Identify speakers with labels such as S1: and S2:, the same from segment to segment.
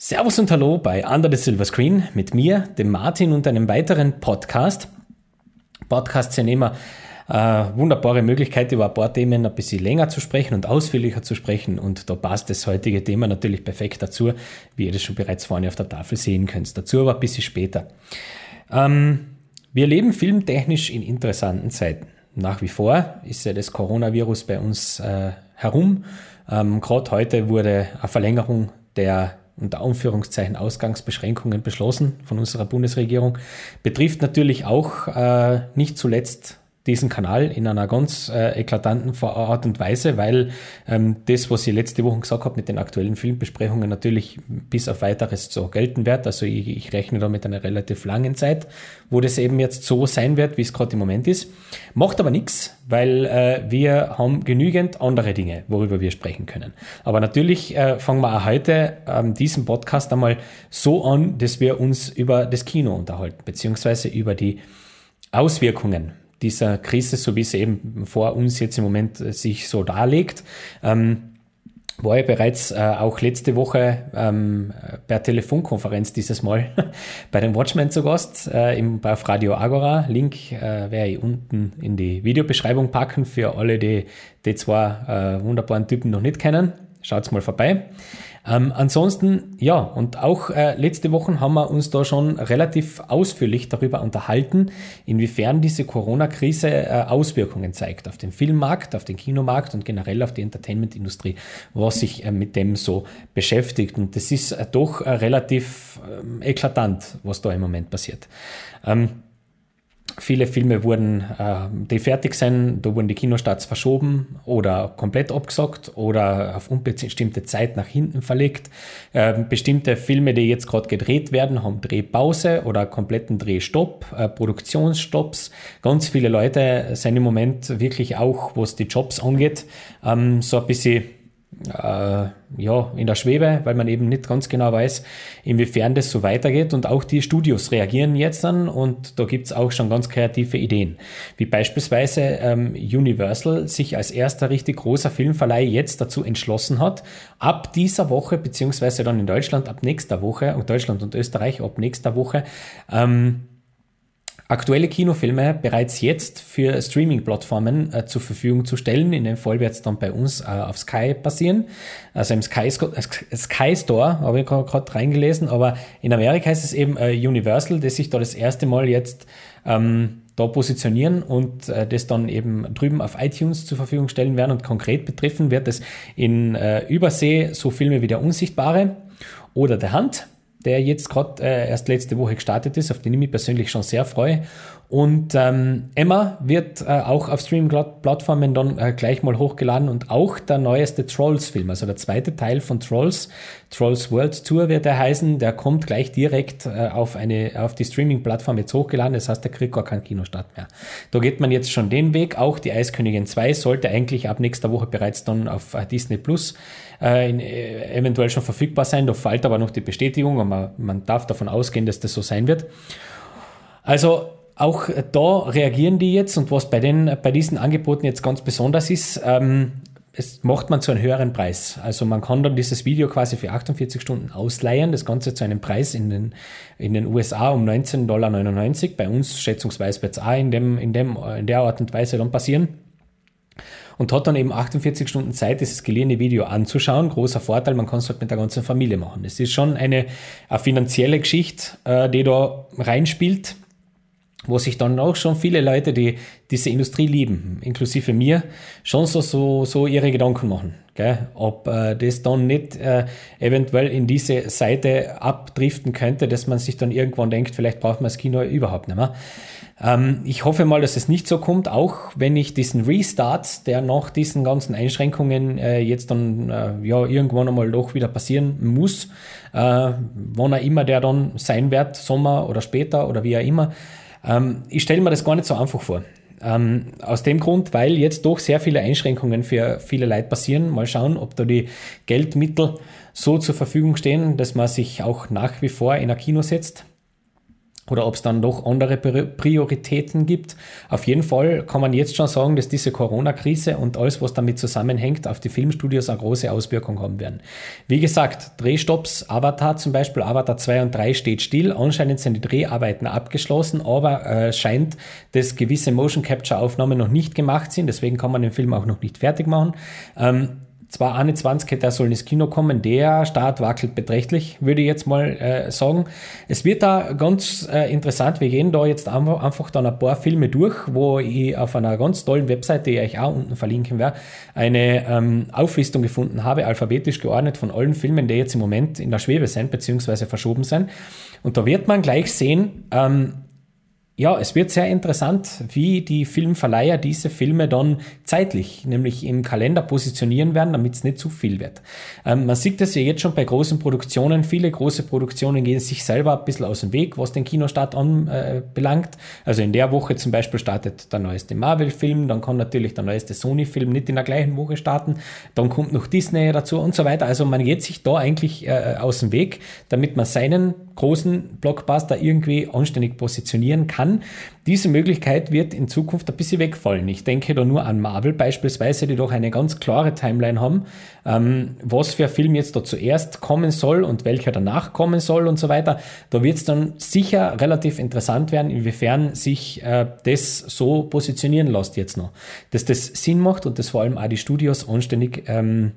S1: Servus und Hallo bei Under the Silver Screen mit mir, dem Martin und einem weiteren Podcast. Podcasts sind immer äh, wunderbare Möglichkeit, über ein paar Themen ein bisschen länger zu sprechen und ausführlicher zu sprechen. Und da passt das heutige Thema natürlich perfekt dazu, wie ihr das schon bereits vorne auf der Tafel sehen könnt. Dazu aber ein bisschen später. Ähm, wir leben filmtechnisch in interessanten Zeiten. Nach wie vor ist ja das Coronavirus bei uns äh, herum. Ähm, Gerade heute wurde eine Verlängerung der unter Anführungszeichen Ausgangsbeschränkungen beschlossen von unserer Bundesregierung. Betrifft natürlich auch äh, nicht zuletzt diesen Kanal in einer ganz äh, eklatanten Art und Weise, weil ähm, das, was ich letzte Woche gesagt habe mit den aktuellen Filmbesprechungen, natürlich bis auf weiteres so gelten wird. Also ich, ich rechne da mit einer relativ langen Zeit, wo das eben jetzt so sein wird, wie es gerade im Moment ist. Macht aber nichts, weil äh, wir haben genügend andere Dinge, worüber wir sprechen können. Aber natürlich äh, fangen wir auch heute ähm, diesen Podcast einmal so an, dass wir uns über das Kino unterhalten, beziehungsweise über die Auswirkungen dieser Krise, so wie es eben vor uns jetzt im Moment äh, sich so darlegt. Ähm, war ja bereits äh, auch letzte Woche ähm, per Telefonkonferenz dieses Mal bei den Watchmen zu Gast äh, im, auf Radio Agora. Link äh, werde ich unten in die Videobeschreibung packen für alle, die die zwei äh, wunderbaren Typen noch nicht kennen. Schaut's mal vorbei. Ähm, ansonsten, ja, und auch äh, letzte Woche haben wir uns da schon relativ ausführlich darüber unterhalten, inwiefern diese Corona-Krise äh, Auswirkungen zeigt auf den Filmmarkt, auf den Kinomarkt und generell auf die Entertainment-Industrie, was sich äh, mit dem so beschäftigt. Und das ist äh, doch äh, relativ ähm, eklatant, was da im Moment passiert. Ähm, Viele Filme wurden, äh, die fertig sind, da wurden die Kinostarts verschoben oder komplett abgesagt oder auf unbestimmte Zeit nach hinten verlegt. Äh, bestimmte Filme, die jetzt gerade gedreht werden, haben Drehpause oder kompletten Drehstopp, äh, Produktionsstopps. Ganz viele Leute sind im Moment wirklich auch, was die Jobs angeht, ähm, so ein bisschen ja, in der Schwebe, weil man eben nicht ganz genau weiß, inwiefern das so weitergeht. Und auch die Studios reagieren jetzt dann und da gibt's auch schon ganz kreative Ideen. Wie beispielsweise ähm, Universal sich als erster richtig großer Filmverleih jetzt dazu entschlossen hat, ab dieser Woche, beziehungsweise dann in Deutschland ab nächster Woche, und Deutschland und Österreich ab nächster Woche, ähm, aktuelle Kinofilme bereits jetzt für Streaming-Plattformen äh, zur Verfügung zu stellen. In dem Fall wird es dann bei uns äh, auf Sky passieren. Also im Sky, äh, Sky Store habe ich gerade reingelesen, aber in Amerika ist es eben äh, Universal, das sich da das erste Mal jetzt ähm, da positionieren und äh, das dann eben drüben auf iTunes zur Verfügung stellen werden. Und konkret betreffen wird es in äh, Übersee so Filme wie Der Unsichtbare oder Der Hand der jetzt gerade äh, erst letzte Woche gestartet ist, auf den ich mich persönlich schon sehr freue. Und ähm, Emma wird äh, auch auf Streaming-Plattformen dann äh, gleich mal hochgeladen und auch der neueste Trolls-Film, also der zweite Teil von Trolls, Trolls World Tour wird er heißen, der kommt gleich direkt äh, auf, eine, auf die Streaming-Plattform jetzt hochgeladen, das heißt, der kriegt gar keinen Kinostart mehr. Da geht man jetzt schon den Weg, auch die Eiskönigin 2 sollte eigentlich ab nächster Woche bereits dann auf äh, Disney Plus äh, in, äh, eventuell schon verfügbar sein, da fällt aber noch die Bestätigung und man, man darf davon ausgehen, dass das so sein wird. Also auch da reagieren die jetzt und was bei, den, bei diesen Angeboten jetzt ganz besonders ist, ähm, es macht man zu einem höheren Preis. Also man kann dann dieses Video quasi für 48 Stunden ausleihen, das Ganze zu einem Preis in den, in den USA um 19,99 Dollar. Bei uns schätzungsweise wird es auch in, dem, in, dem, in der Art und Weise dann passieren. Und hat dann eben 48 Stunden Zeit, dieses geliehene Video anzuschauen. Großer Vorteil, man kann es halt mit der ganzen Familie machen. Es ist schon eine, eine finanzielle Geschichte, äh, die da reinspielt wo sich dann auch schon viele Leute, die diese Industrie lieben, inklusive mir, schon so, so, so ihre Gedanken machen. Gell? Ob äh, das dann nicht äh, eventuell in diese Seite abdriften könnte, dass man sich dann irgendwann denkt, vielleicht braucht man das Kino überhaupt nicht mehr. Ähm, ich hoffe mal, dass es nicht so kommt, auch wenn ich diesen Restart, der nach diesen ganzen Einschränkungen äh, jetzt dann äh, ja irgendwann einmal doch wieder passieren muss, äh, wann er immer der dann sein wird, Sommer oder später oder wie auch immer, ähm, ich stelle mir das gar nicht so einfach vor. Ähm, aus dem Grund, weil jetzt doch sehr viele Einschränkungen für viele Leute passieren. Mal schauen, ob da die Geldmittel so zur Verfügung stehen, dass man sich auch nach wie vor in ein Kino setzt. Oder ob es dann doch andere Prioritäten gibt. Auf jeden Fall kann man jetzt schon sagen, dass diese Corona-Krise und alles, was damit zusammenhängt, auf die Filmstudios eine große Auswirkung haben werden. Wie gesagt, Drehstopps, Avatar zum Beispiel, Avatar 2 und 3 steht still. Anscheinend sind die Dreharbeiten abgeschlossen, aber äh, scheint, dass gewisse Motion Capture Aufnahmen noch nicht gemacht sind. Deswegen kann man den Film auch noch nicht fertig machen. Ähm, 2021, der soll ins Kino kommen. Der Start wackelt beträchtlich, würde ich jetzt mal äh, sagen. Es wird da ganz äh, interessant. Wir gehen da jetzt einfach, einfach dann ein paar Filme durch, wo ich auf einer ganz tollen Webseite, die ich auch unten verlinken werde, eine ähm, Auflistung gefunden habe, alphabetisch geordnet von allen Filmen, die jetzt im Moment in der Schwebe sind, beziehungsweise verschoben sind. Und da wird man gleich sehen, ähm, ja, es wird sehr interessant, wie die Filmverleiher diese Filme dann zeitlich, nämlich im Kalender positionieren werden, damit es nicht zu viel wird. Ähm, man sieht das ja jetzt schon bei großen Produktionen. Viele große Produktionen gehen sich selber ein bisschen aus dem Weg, was den Kinostart anbelangt. Äh, also in der Woche zum Beispiel startet der neueste Marvel-Film, dann kann natürlich der neueste Sony-Film nicht in der gleichen Woche starten, dann kommt noch Disney dazu und so weiter. Also man geht sich da eigentlich äh, aus dem Weg, damit man seinen großen Blockbuster irgendwie anständig positionieren kann. Diese Möglichkeit wird in Zukunft ein bisschen wegfallen. Ich denke da nur an Marvel beispielsweise, die doch eine ganz klare Timeline haben, ähm, was für ein Film jetzt da zuerst kommen soll und welcher danach kommen soll und so weiter. Da wird es dann sicher relativ interessant werden, inwiefern sich äh, das so positionieren lässt jetzt noch. Dass das Sinn macht und dass vor allem auch die Studios anständig ähm,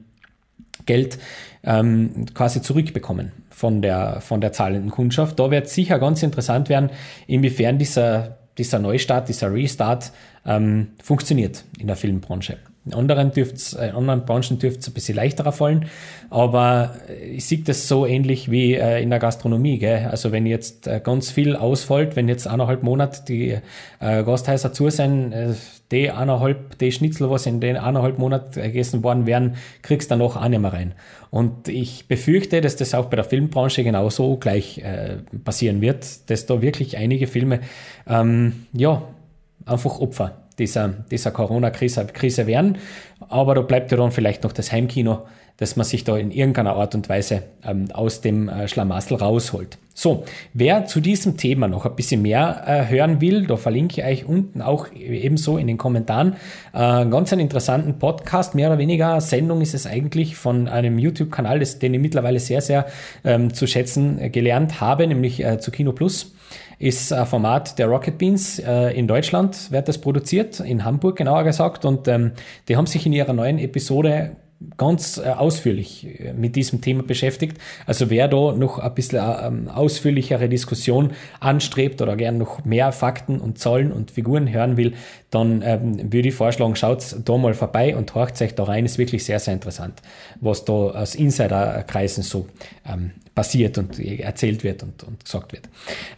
S1: Geld ähm, quasi zurückbekommen von der, von der zahlenden Kundschaft. Da wird sicher ganz interessant werden, inwiefern dieser, dieser Neustart, dieser Restart ähm, funktioniert in der Filmbranche. In anderen, dürft's, äh, in anderen Branchen dürfte es ein bisschen leichterer fallen, aber ich sehe das so ähnlich wie äh, in der Gastronomie. Gell? Also wenn jetzt äh, ganz viel ausfällt, wenn jetzt eineinhalb Monate die äh, Gasthäuser zu sind, äh, die eineinhalb, die Schnitzel, was in den eineinhalb Monaten gegessen worden wären, kriegst du dann auch nicht mehr rein. Und ich befürchte, dass das auch bei der Filmbranche genauso gleich äh, passieren wird, dass da wirklich einige Filme ähm, ja, einfach Opfer dieser, dieser Corona-Krise Krise werden. Aber da bleibt ja dann vielleicht noch das Heimkino, dass man sich da in irgendeiner Art und Weise ähm, aus dem äh, Schlamassel rausholt. So, wer zu diesem Thema noch ein bisschen mehr äh, hören will, da verlinke ich euch unten auch ebenso in den Kommentaren äh, ganz interessanten Podcast, mehr oder weniger Sendung ist es eigentlich von einem YouTube-Kanal, den ich mittlerweile sehr, sehr ähm, zu schätzen gelernt habe, nämlich äh, zu Kino Plus ist ein Format der Rocket Beans äh, in Deutschland, wird das produziert, in Hamburg genauer gesagt. Und ähm, die haben sich in ihrer neuen Episode ganz äh, ausführlich äh, mit diesem Thema beschäftigt. Also wer da noch ein bisschen äh, ähm, ausführlichere Diskussion anstrebt oder gern noch mehr Fakten und Zahlen und Figuren hören will, dann ähm, würde ich vorschlagen, schaut da mal vorbei und horcht euch da rein. Ist wirklich sehr, sehr interessant, was da aus Insiderkreisen so ähm, passiert und erzählt wird und, und gesagt wird.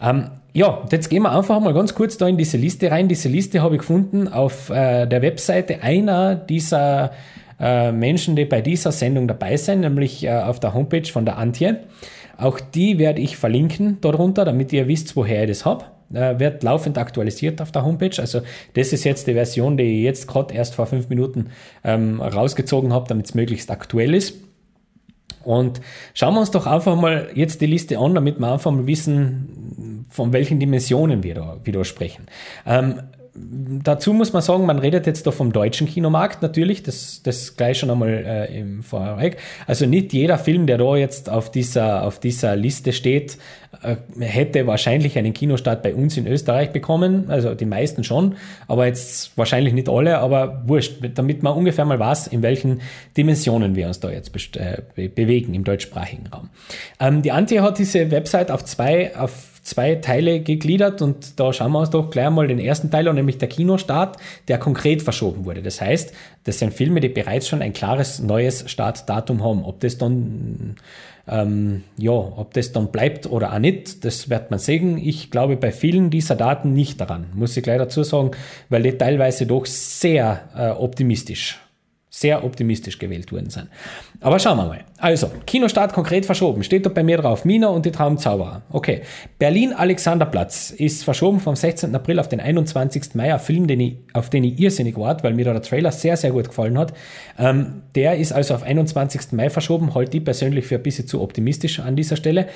S1: Ähm, ja, jetzt gehen wir einfach mal ganz kurz da in diese Liste rein. Diese Liste habe ich gefunden auf äh, der Webseite einer dieser äh, Menschen, die bei dieser Sendung dabei sind, nämlich äh, auf der Homepage von der Antje. Auch die werde ich verlinken darunter, damit ihr wisst, woher ich das habe. Äh, wird laufend aktualisiert auf der Homepage. Also das ist jetzt die Version, die ich jetzt gerade erst vor fünf Minuten ähm, rausgezogen habe, damit es möglichst aktuell ist. Und schauen wir uns doch einfach mal jetzt die Liste an, damit wir einfach mal wissen, von welchen Dimensionen wir da, wir da sprechen. Ähm, dazu muss man sagen, man redet jetzt da vom deutschen Kinomarkt natürlich, das, das gleich schon einmal äh, im Vorweg. Also nicht jeder Film, der da jetzt auf dieser, auf dieser Liste steht, äh, hätte wahrscheinlich einen Kinostart bei uns in Österreich bekommen. Also die meisten schon, aber jetzt wahrscheinlich nicht alle, aber wurscht, damit man ungefähr mal weiß, in welchen Dimensionen wir uns da jetzt äh, bewegen im deutschsprachigen Raum. Ähm, die Antje hat diese Website auf zwei, auf zwei Teile gegliedert und da schauen wir uns doch gleich mal den ersten Teil an, nämlich der Kinostart, der konkret verschoben wurde. Das heißt, das sind Filme, die bereits schon ein klares neues Startdatum haben. Ob das dann ähm, ja, ob das dann bleibt oder auch nicht, das wird man sehen. Ich glaube bei vielen dieser Daten nicht daran, muss ich gleich dazu sagen, weil die teilweise doch sehr äh, optimistisch sehr optimistisch gewählt worden sind. Aber schauen wir mal. Also, Kinostart konkret verschoben. Steht da bei mir drauf. Mina und die Traumzauberer. Okay. Berlin-Alexanderplatz ist verschoben vom 16. April auf den 21. Mai. Ein Film, den ich, auf den ich irrsinnig warte, weil mir da der Trailer sehr, sehr gut gefallen hat. Ähm, der ist also auf 21. Mai verschoben. Halte ich persönlich für ein bisschen zu optimistisch an dieser Stelle.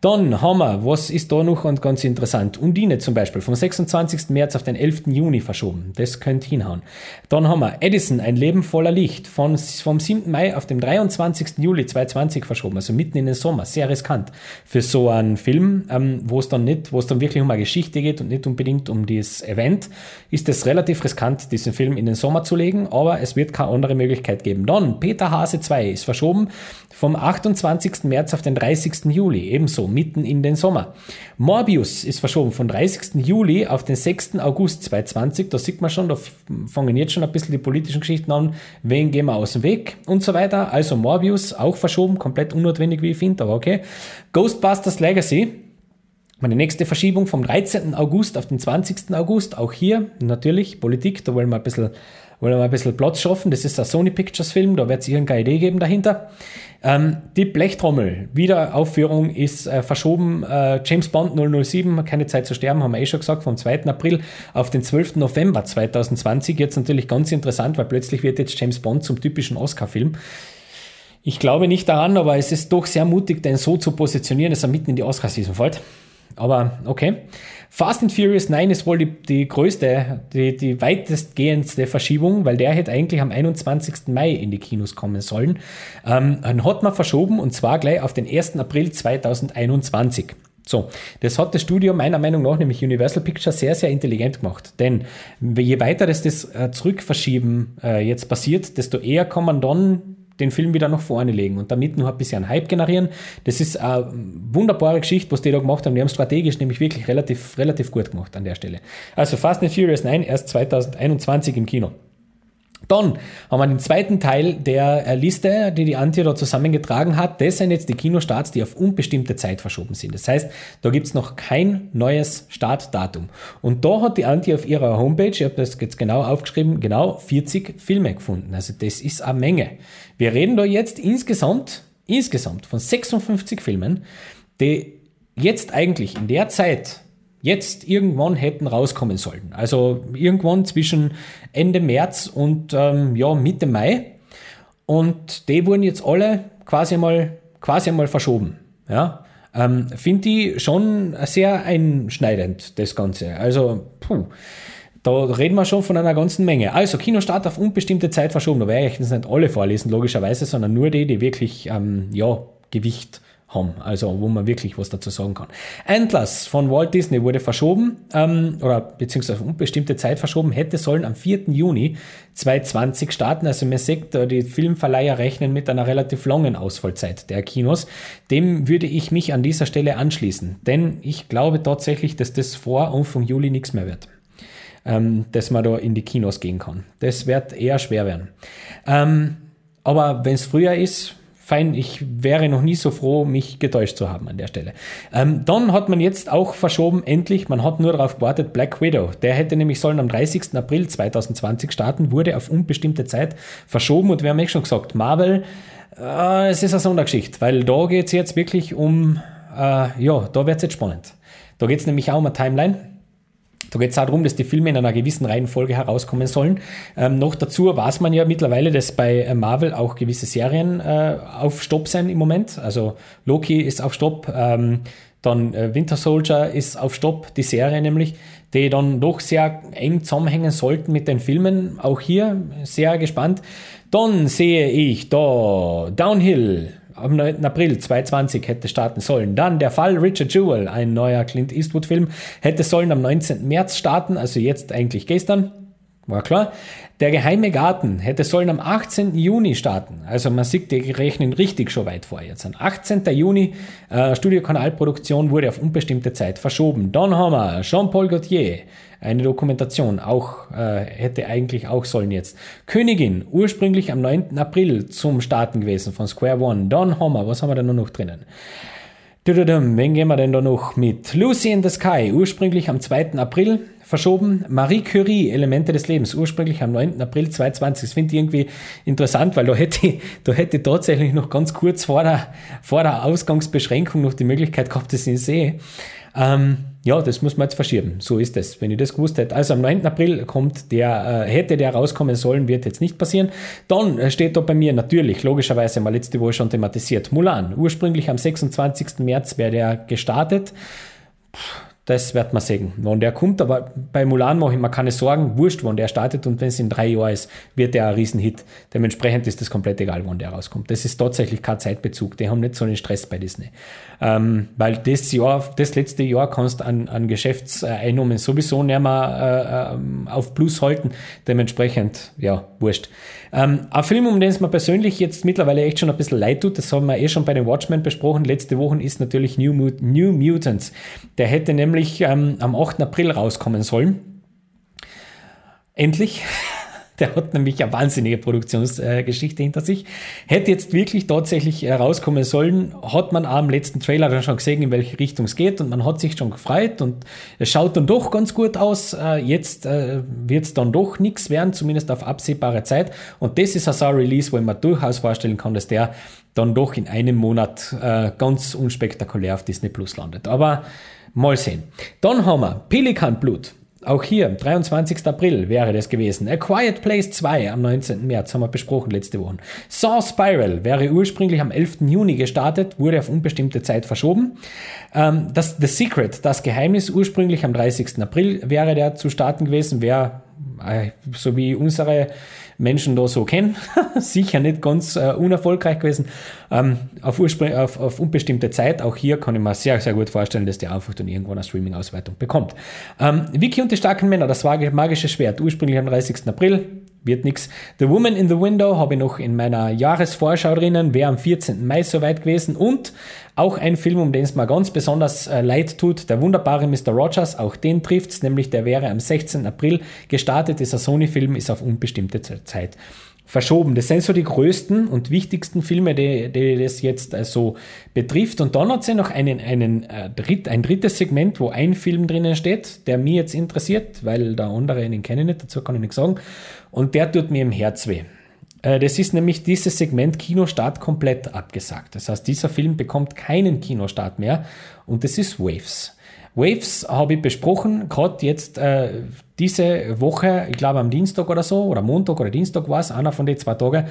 S1: Dann haben wir, was ist da noch ganz interessant? Undine zum Beispiel, vom 26. März auf den 11. Juni verschoben. Das könnte hinhauen. Dann haben wir Edison, ein Leben voller Licht, von, vom 7. Mai auf den 23. Juli 2020 verschoben, also mitten in den Sommer. Sehr riskant für so einen Film, ähm, wo es dann nicht, wo es dann wirklich um eine Geschichte geht und nicht unbedingt um dieses Event, ist es relativ riskant, diesen Film in den Sommer zu legen, aber es wird keine andere Möglichkeit geben. Dann Peter Hase 2 ist verschoben vom 28. März auf den 30. Juli, ebenso mitten in den Sommer. Morbius ist verschoben von 30. Juli auf den 6. August 2020. Da sieht man schon, da fangen jetzt schon ein bisschen die politischen Geschichten an. Wen gehen wir aus dem Weg und so weiter. Also Morbius auch verschoben, komplett unnotwendig, wie ich finde, aber okay. Ghostbusters Legacy. Meine nächste Verschiebung vom 13. August auf den 20. August. Auch hier natürlich Politik, da wollen wir ein bisschen wollen wir ein bisschen Platz schaffen. Das ist ein Sony Pictures Film, da wird es irgendeine Idee geben dahinter. Ähm, die Blechtrommel, Wiederaufführung ist äh, verschoben. Äh, James Bond 007, keine Zeit zu sterben, haben wir eh schon gesagt, vom 2. April auf den 12. November 2020. Jetzt natürlich ganz interessant, weil plötzlich wird jetzt James Bond zum typischen Oscar-Film. Ich glaube nicht daran, aber es ist doch sehr mutig, den so zu positionieren, dass er mitten in die Oscar-Season fällt. Aber okay. Fast and Furious 9 ist wohl die, die größte, die, die weitestgehendste Verschiebung, weil der hätte eigentlich am 21. Mai in die Kinos kommen sollen. Ähm, hat man verschoben und zwar gleich auf den 1. April 2021. So, das hat das Studio meiner Meinung nach, nämlich Universal Pictures, sehr, sehr intelligent gemacht. Denn je weiter das, das äh, Zurückverschieben äh, jetzt passiert, desto eher kann man dann den Film wieder nach vorne legen und damit noch ein bisschen Hype generieren. Das ist eine wunderbare Geschichte, was die da gemacht haben. Die haben strategisch nämlich wirklich relativ, relativ gut gemacht an der Stelle. Also Fast and Furious 9 erst 2021 im Kino. Dann haben wir den zweiten Teil der äh, Liste, die die Antje da zusammengetragen hat. Das sind jetzt die Kinostarts, die auf unbestimmte Zeit verschoben sind. Das heißt, da gibt es noch kein neues Startdatum. Und da hat die Antje auf ihrer Homepage, ich habe das jetzt genau aufgeschrieben, genau 40 Filme gefunden. Also das ist eine Menge. Wir reden da jetzt insgesamt, insgesamt von 56 Filmen, die jetzt eigentlich in der Zeit jetzt irgendwann hätten rauskommen sollen. Also irgendwann zwischen Ende März und ähm, ja, Mitte Mai. Und die wurden jetzt alle quasi mal, quasi mal verschoben. Ja? Ähm, Finde ich schon sehr einschneidend, das Ganze. Also, puh, da reden wir schon von einer ganzen Menge. Also, Kinostart auf unbestimmte Zeit verschoben. Da werde ich jetzt nicht alle vorlesen, logischerweise, sondern nur die, die wirklich, ähm, ja, Gewicht haben, also wo man wirklich was dazu sagen kann. Endless von Walt Disney wurde verschoben, ähm, oder beziehungsweise unbestimmte Zeit verschoben, hätte sollen am 4. Juni 2020 starten. Also man sieht, die Filmverleiher rechnen mit einer relativ langen Ausfallzeit der Kinos. Dem würde ich mich an dieser Stelle anschließen, denn ich glaube tatsächlich, dass das vor Anfang Juli nichts mehr wird. Ähm, dass man da in die Kinos gehen kann. Das wird eher schwer werden. Ähm, aber wenn es früher ist, fein, ich wäre noch nie so froh, mich getäuscht zu haben an der Stelle. Ähm, dann hat man jetzt auch verschoben, endlich, man hat nur darauf gewartet, Black Widow. Der hätte nämlich sollen am 30. April 2020 starten, wurde auf unbestimmte Zeit verschoben und wir haben eh schon gesagt, Marvel, äh, es ist eine Sondergeschichte, weil da geht es jetzt wirklich um, äh, ja, da wird es jetzt spannend. Da geht es nämlich auch um eine Timeline. Da geht es auch darum, dass die Filme in einer gewissen Reihenfolge herauskommen sollen. Ähm, noch dazu weiß man ja mittlerweile, dass bei äh, Marvel auch gewisse Serien äh, auf Stopp sind im Moment. Also Loki ist auf Stopp, ähm, dann äh, Winter Soldier ist auf Stopp, die Serie nämlich, die dann doch sehr eng zusammenhängen sollten mit den Filmen. Auch hier sehr gespannt. Dann sehe ich da Downhill am 9. April 2020 hätte starten sollen. Dann der Fall Richard Jewell, ein neuer Clint Eastwood-Film, hätte sollen am 19. März starten, also jetzt eigentlich gestern. War klar. Der geheime Garten hätte sollen am 18. Juni starten. Also man sieht, die rechnen richtig schon weit vor jetzt. Am 18. Juni, äh, Studiokanalproduktion wurde auf unbestimmte Zeit verschoben. Haben wir Jean-Paul Gaultier, eine Dokumentation, auch äh, hätte eigentlich auch sollen jetzt. Königin, ursprünglich am 9. April zum Starten gewesen von Square One. Haben wir, was haben wir nur noch drinnen? Wen gehen wir denn da noch mit? Lucy in the Sky, ursprünglich am 2. April verschoben. Marie Curie, Elemente des Lebens, ursprünglich am 9. April 2020. Das finde ich irgendwie interessant, weil da hätte, da hätte tatsächlich noch ganz kurz vor der, vor der Ausgangsbeschränkung noch die Möglichkeit gehabt, dass ich ihn sehe. Ähm, ja, das muss man jetzt verschieben. So ist es, wenn ich das gewusst hätte. Also am 9. April kommt der, äh, hätte der rauskommen sollen, wird jetzt nicht passieren. Dann äh, steht da bei mir natürlich, logischerweise mal letzte Woche schon thematisiert, Mulan. Ursprünglich am 26. März wäre der gestartet. Puh das wird man sehen, wann der kommt. Aber bei Mulan mache ich mir keine Sorgen. Wurscht, wann der startet. Und wenn es in drei Jahren ist, wird der ein Riesenhit. Dementsprechend ist das komplett egal, wann der rauskommt. Das ist tatsächlich kein Zeitbezug. Die haben nicht so einen Stress bei Disney. Ähm, weil das Jahr, das letzte Jahr kannst du an, an Geschäftseinnahmen sowieso nicht mehr äh, auf Plus halten. Dementsprechend, ja, wurscht. Ähm, ein Film, um den es mir persönlich jetzt mittlerweile echt schon ein bisschen leid tut, das haben wir eh schon bei den Watchmen besprochen, letzte Woche ist natürlich New, Mut New Mutants. Der hätte nämlich ähm, am 8. April rauskommen sollen. Endlich. Der hat nämlich eine wahnsinnige Produktionsgeschichte hinter sich. Hätte jetzt wirklich tatsächlich rauskommen sollen, hat man am letzten Trailer dann schon gesehen, in welche Richtung es geht und man hat sich schon gefreut und es schaut dann doch ganz gut aus. Äh, jetzt äh, wird es dann doch nichts werden, zumindest auf absehbare Zeit. Und das ist ein Release, wo mir durchaus vorstellen kann, dass der dann doch in einem Monat äh, ganz unspektakulär auf Disney Plus landet. Aber mal sehen. Dann haben wir Pelikan Blut. Auch hier, 23. April wäre das gewesen. A Quiet Place 2 am 19. März haben wir besprochen letzte Woche. Saw Spiral wäre ursprünglich am 11. Juni gestartet, wurde auf unbestimmte Zeit verschoben. Ähm, das The Secret, das Geheimnis, ursprünglich am 30. April wäre der zu starten gewesen, wäre äh, so wie unsere Menschen da so kennen. Sicher nicht ganz äh, unerfolgreich gewesen. Ähm, auf, auf, auf, unbestimmte Zeit, auch hier kann ich mir sehr, sehr gut vorstellen, dass der einfach dann irgendwann eine Streaming-Ausweitung bekommt. Ähm, Vicky und die starken Männer, das magische Schwert, ursprünglich am 30. April, wird nichts. The Woman in the Window habe ich noch in meiner Jahresvorschau drinnen, wäre am 14. Mai soweit gewesen und auch ein Film, um den es mir ganz besonders äh, leid tut, der wunderbare Mr. Rogers, auch den trifft es, nämlich der wäre am 16. April gestartet, dieser Sony-Film ist auf unbestimmte Zeit verschoben. Das sind so die größten und wichtigsten Filme, die, die das jetzt äh, so betrifft. Und dann hat sie noch einen, einen, äh, dritt, ein drittes Segment, wo ein Film drinnen steht, der mir jetzt interessiert, weil der andere, den kenne ich nicht, dazu kann ich nichts sagen. Und der tut mir im Herz weh. Äh, das ist nämlich dieses Segment Kinostart komplett abgesagt. Das heißt, dieser Film bekommt keinen Kinostart mehr und das ist Waves. Waves habe ich besprochen, gerade jetzt äh, diese Woche, ich glaube am Dienstag oder so, oder Montag oder Dienstag war es, einer von den zwei Tagen.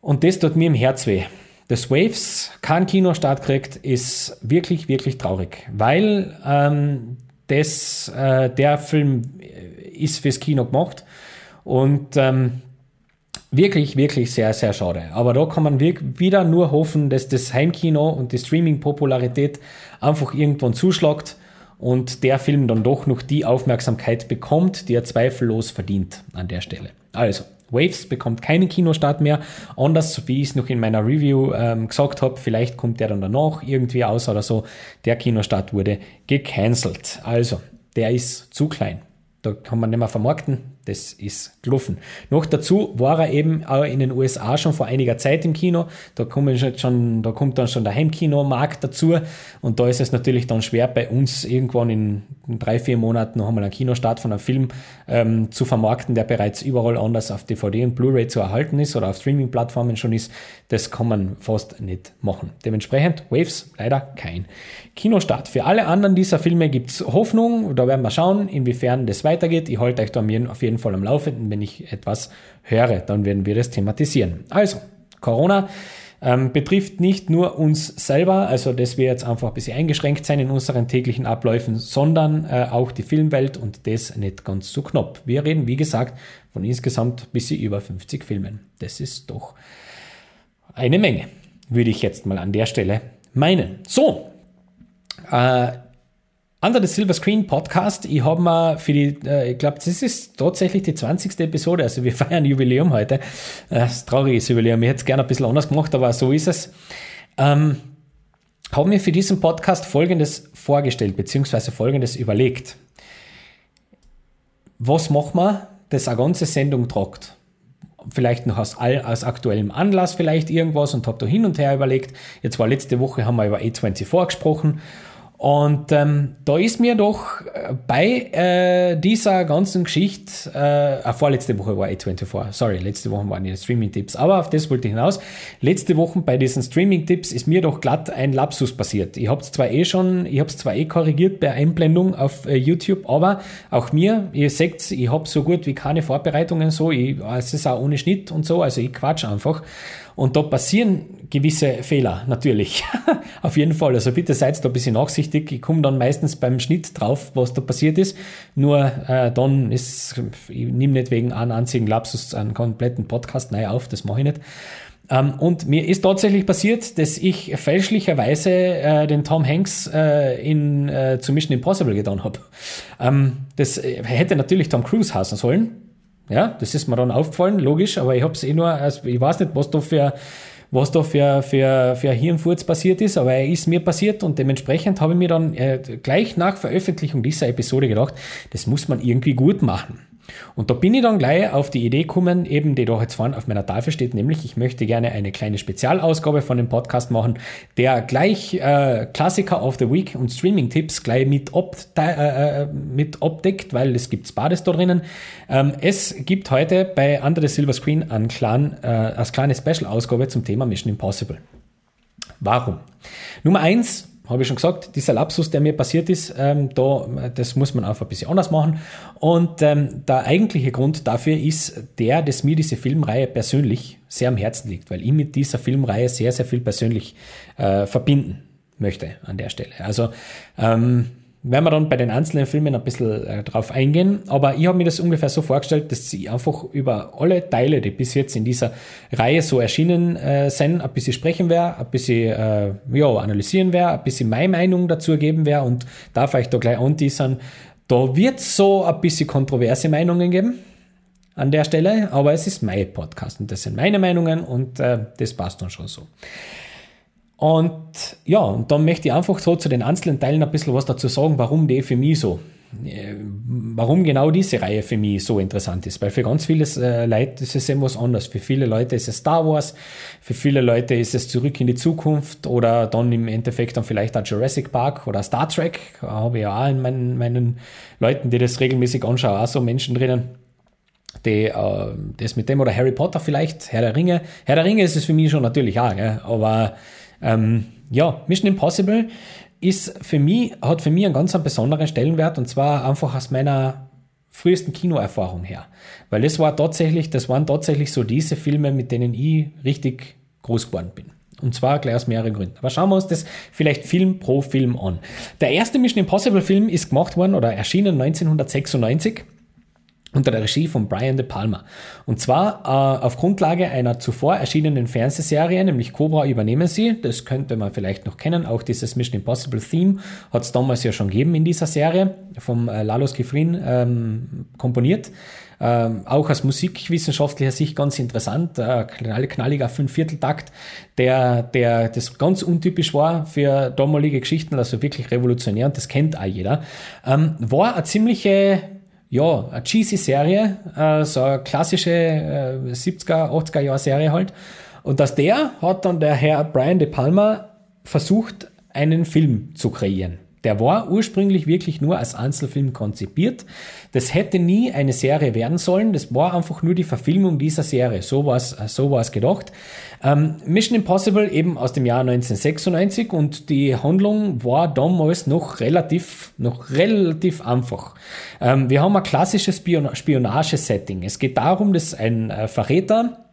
S1: Und das tut mir im Herz weh. Dass Waves keinen Kinostart kriegt, ist wirklich, wirklich traurig, weil ähm, das, äh, der Film ist fürs Kino gemacht und ähm, wirklich, wirklich sehr, sehr schade. Aber da kann man wieder nur hoffen, dass das Heimkino und die Streaming-Popularität einfach irgendwann zuschlagt und der Film dann doch noch die Aufmerksamkeit bekommt, die er zweifellos verdient an der Stelle. Also, Waves bekommt keinen Kinostart mehr. Anders, wie ich es noch in meiner Review ähm, gesagt habe, vielleicht kommt der dann danach irgendwie aus oder so. Der Kinostart wurde gecancelt. Also, der ist zu klein. Da kann man nicht mehr vermarkten. Das ist gelaufen. Noch dazu war er eben auch in den USA schon vor einiger Zeit im Kino. Da, schon, da kommt dann schon der Heimkinomarkt dazu. Und da ist es natürlich dann schwer, bei uns irgendwann in drei, vier Monaten noch einmal einen Kinostart von einem Film ähm, zu vermarkten, der bereits überall anders auf DVD und Blu-ray zu erhalten ist oder auf Streaming-Plattformen schon ist. Das kann man fast nicht machen. Dementsprechend Waves leider kein Kinostart. Für alle anderen dieser Filme gibt es Hoffnung. Da werden wir schauen, inwiefern das weitergeht. Ich halte euch da auf jeden jeden Fall am Laufenden. Wenn ich etwas höre, dann werden wir das thematisieren. Also, Corona ähm, betrifft nicht nur uns selber, also dass wir jetzt einfach ein bisschen eingeschränkt sein in unseren täglichen Abläufen, sondern äh, auch die Filmwelt und das nicht ganz so knapp. Wir reden, wie gesagt, von insgesamt ein bisschen über 50 Filmen. Das ist doch eine Menge, würde ich jetzt mal an der Stelle meinen. So, äh, under the Silver Screen Podcast. Ich habe mal für die, äh, ich glaube, das ist tatsächlich die 20. Episode, also wir feiern Jubiläum heute. Äh, das ist trauriges Jubiläum. Ich hätte es gerne ein bisschen anders gemacht, aber so ist es. Ähm, habe mir für diesen Podcast Folgendes vorgestellt, beziehungsweise Folgendes überlegt. Was machen wir, das eine ganze Sendung tragt? Vielleicht noch aus, aus aktuellem Anlass vielleicht irgendwas und habe da hin und her überlegt. Jetzt war letzte Woche, haben wir über A24 gesprochen Und ähm, da ist mir doch äh, bei äh, dieser ganzen Geschichte, äh, äh, vorletzte Woche war A24, sorry, letzte Woche waren die Streaming-Tipps, aber auf das wollte ich hinaus. Letzte Woche bei diesen Streaming-Tipps ist mir doch glatt ein Lapsus passiert. Ich habe es zwar eh schon, ich habe es zwar eh korrigiert bei Einblendung auf äh, YouTube, aber auch mir, ihr seht, ich habe so gut wie keine Vorbereitungen so, ich, es ist auch ohne Schnitt und so, also ich quatsch einfach. Und da passieren gewisse Fehler, natürlich. Auf jeden Fall. Also bitte seid da ein bisschen nachsichtig. Ich komme dann meistens beim Schnitt drauf, was da passiert ist. Nur äh, dann ist, ich nehme nicht wegen einem einzigen Lapsus einen kompletten Podcast neu auf, das mache ich nicht. Ähm, und mir ist tatsächlich passiert, dass ich fälschlicherweise äh, den Tom Hanks äh, in äh, zu Mission Impossible getan habe. Ähm, das äh, hätte natürlich Tom Cruise heißen sollen. Ja, das ist mir dann aufgefallen, logisch, aber ich habe es eh nur, also ich weiß nicht, was da für was da für, für, für Hirnfurz passiert ist, aber er ist mir passiert und dementsprechend habe ich mir dann äh, gleich nach Veröffentlichung dieser Episode gedacht, das muss man irgendwie gut machen. Und da bin ich dann gleich auf die Idee gekommen, eben die da jetzt vorne auf meiner Tafel steht, nämlich ich möchte gerne eine kleine Spezialausgabe von dem Podcast machen, der gleich äh, Klassiker of the Week und Streaming-Tipps gleich mit, äh, äh, mit abdeckt, weil es gibt Bades da drinnen. Ähm, es gibt heute bei Under the Silver Screen einen kleinen, äh, als kleine Special-Ausgabe zum Thema Mission Impossible. Warum? Nummer eins, habe ich schon gesagt, dieser Lapsus, der mir passiert ist, ähm, da, das muss man einfach ein bisschen anders machen. Und ähm, der eigentliche Grund dafür ist der, dass mir diese Filmreihe persönlich sehr am Herzen liegt, weil ich mit dieser Filmreihe sehr, sehr viel persönlich äh, verbinden möchte an der Stelle. Also ähm, werden wir dann bei den einzelnen Filmen ein bisschen äh, drauf eingehen. Aber ich habe mir das ungefähr so vorgestellt, dass sie einfach über alle Teile, die bis jetzt in dieser Reihe so erschienen äh, sind, ein bisschen sprechen werde, ein bisschen äh, ja, analysieren werde, ein bisschen meine Meinung dazu geben werde und darf euch da gleich anteasern. Da wird so ein bisschen kontroverse Meinungen geben an der Stelle, aber es ist mein Podcast und das sind meine Meinungen und äh, das passt dann schon so. Und ja, und dann möchte ich einfach so zu den einzelnen Teilen ein bisschen was dazu sagen, warum die für mich so, äh, warum genau diese Reihe für mich so interessant ist. Weil für ganz viele äh, Leute ist es eben was anderes. Für viele Leute ist es Star Wars, für viele Leute ist es Zurück in die Zukunft oder dann im Endeffekt dann vielleicht auch Jurassic Park oder Star Trek. Da habe ich ja auch in meinen, meinen Leuten, die das regelmäßig anschauen, auch so Menschen drinnen die äh, das mit dem oder Harry Potter vielleicht, Herr der Ringe. Herr der Ringe ist es für mich schon natürlich auch, gell? aber ähm, ja, Mission Impossible ist für mich, hat für mich einen ganz besonderen Stellenwert und zwar einfach aus meiner frühesten Kinoerfahrung her. Weil das war tatsächlich, das waren tatsächlich so diese Filme, mit denen ich richtig groß geworden bin. Und zwar gleich aus mehreren Gründen. Aber schauen wir uns das vielleicht Film pro Film an. Der erste Mission Impossible Film ist gemacht worden oder erschienen 1996 unter der Regie von Brian De Palma. Und zwar äh, auf Grundlage einer zuvor erschienenen Fernsehserie, nämlich Cobra übernehmen sie. Das könnte man vielleicht noch kennen. Auch dieses Mission Impossible Theme hat es damals ja schon gegeben in dieser Serie, vom äh, Lalos Kifrin ähm, komponiert. Ähm, auch aus musikwissenschaftlicher Sicht ganz interessant, äh, knalliger Fünfvierteltakt, der, der das ganz untypisch war für damalige Geschichten, also wirklich revolutionär und das kennt auch jeder. Ähm, war eine ziemliche ja, eine cheesy Serie, äh, so eine klassische äh, 70er, 80er Jahr Serie halt. Und aus der hat dann der Herr Brian De Palma versucht, einen Film zu kreieren. Der war ursprünglich wirklich nur als Einzelfilm konzipiert. Das hätte nie eine Serie werden sollen. Das war einfach nur die Verfilmung dieser Serie. So war es so war's gedacht. Ähm, Mission Impossible eben aus dem Jahr 1996 und die Handlung war damals noch relativ, noch relativ einfach. Ähm, wir haben ein klassisches Spion Spionagesetting. Es geht darum, dass ein äh, Verräter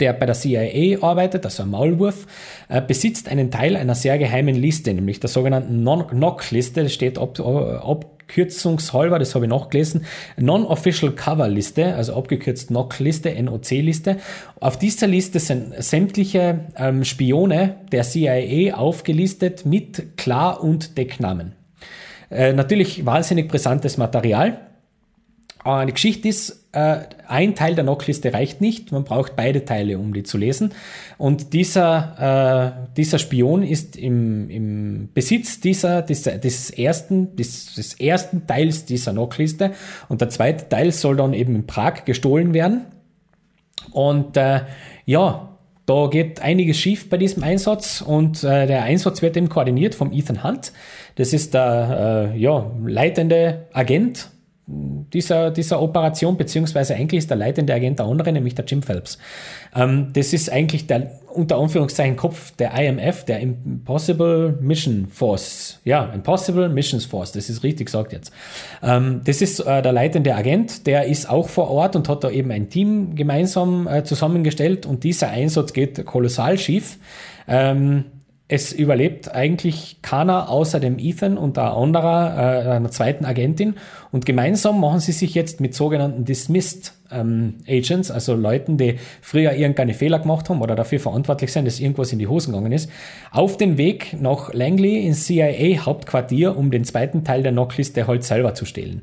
S1: der bei der CIA arbeitet, also ein Maulwurf, äh, besitzt einen Teil einer sehr geheimen Liste, nämlich der sogenannten NOC-Liste, das steht ab, abkürzungshalber, das habe ich nachgelesen, Non-Official Cover Liste, also abgekürzt NOC-Liste, NOC-Liste. Auf dieser Liste sind sämtliche ähm, Spione der CIA aufgelistet mit Klar- und Decknamen. Äh, natürlich wahnsinnig brisantes Material. Äh, die Geschichte ist, äh, ein Teil der Knockliste reicht nicht, man braucht beide Teile, um die zu lesen. Und dieser, äh, dieser Spion ist im, im Besitz dieser, dieser, dieses ersten, des, ersten Teils dieser Knockliste. Und der zweite Teil soll dann eben in Prag gestohlen werden. Und äh, ja, da geht einiges schief bei diesem Einsatz und äh, der Einsatz wird eben koordiniert vom Ethan Hunt. Das ist der äh, ja, leitende Agent dieser, dieser Operation, beziehungsweise eigentlich ist der leitende Agent der andere, nämlich der Jim Phelps. Ähm, das ist eigentlich der unter Anführungszeichen Kopf der IMF, der Impossible Mission Force. Ja, Impossible Missions Force, das ist richtig gesagt jetzt. Ähm, das ist äh, der leitende Agent, der ist auch vor Ort und hat da eben ein Team gemeinsam äh, zusammengestellt und dieser Einsatz geht kolossal schief. Ähm, es überlebt eigentlich keiner außer dem Ethan und der anderer, äh, einer zweiten Agentin. Und gemeinsam machen sie sich jetzt mit sogenannten Dismissed ähm, Agents, also Leuten, die früher irgendeine Fehler gemacht haben oder dafür verantwortlich sind, dass irgendwas in die Hosen gegangen ist, auf den Weg nach Langley ins CIA-Hauptquartier, um den zweiten Teil der Knockliste halt selber zu stehlen.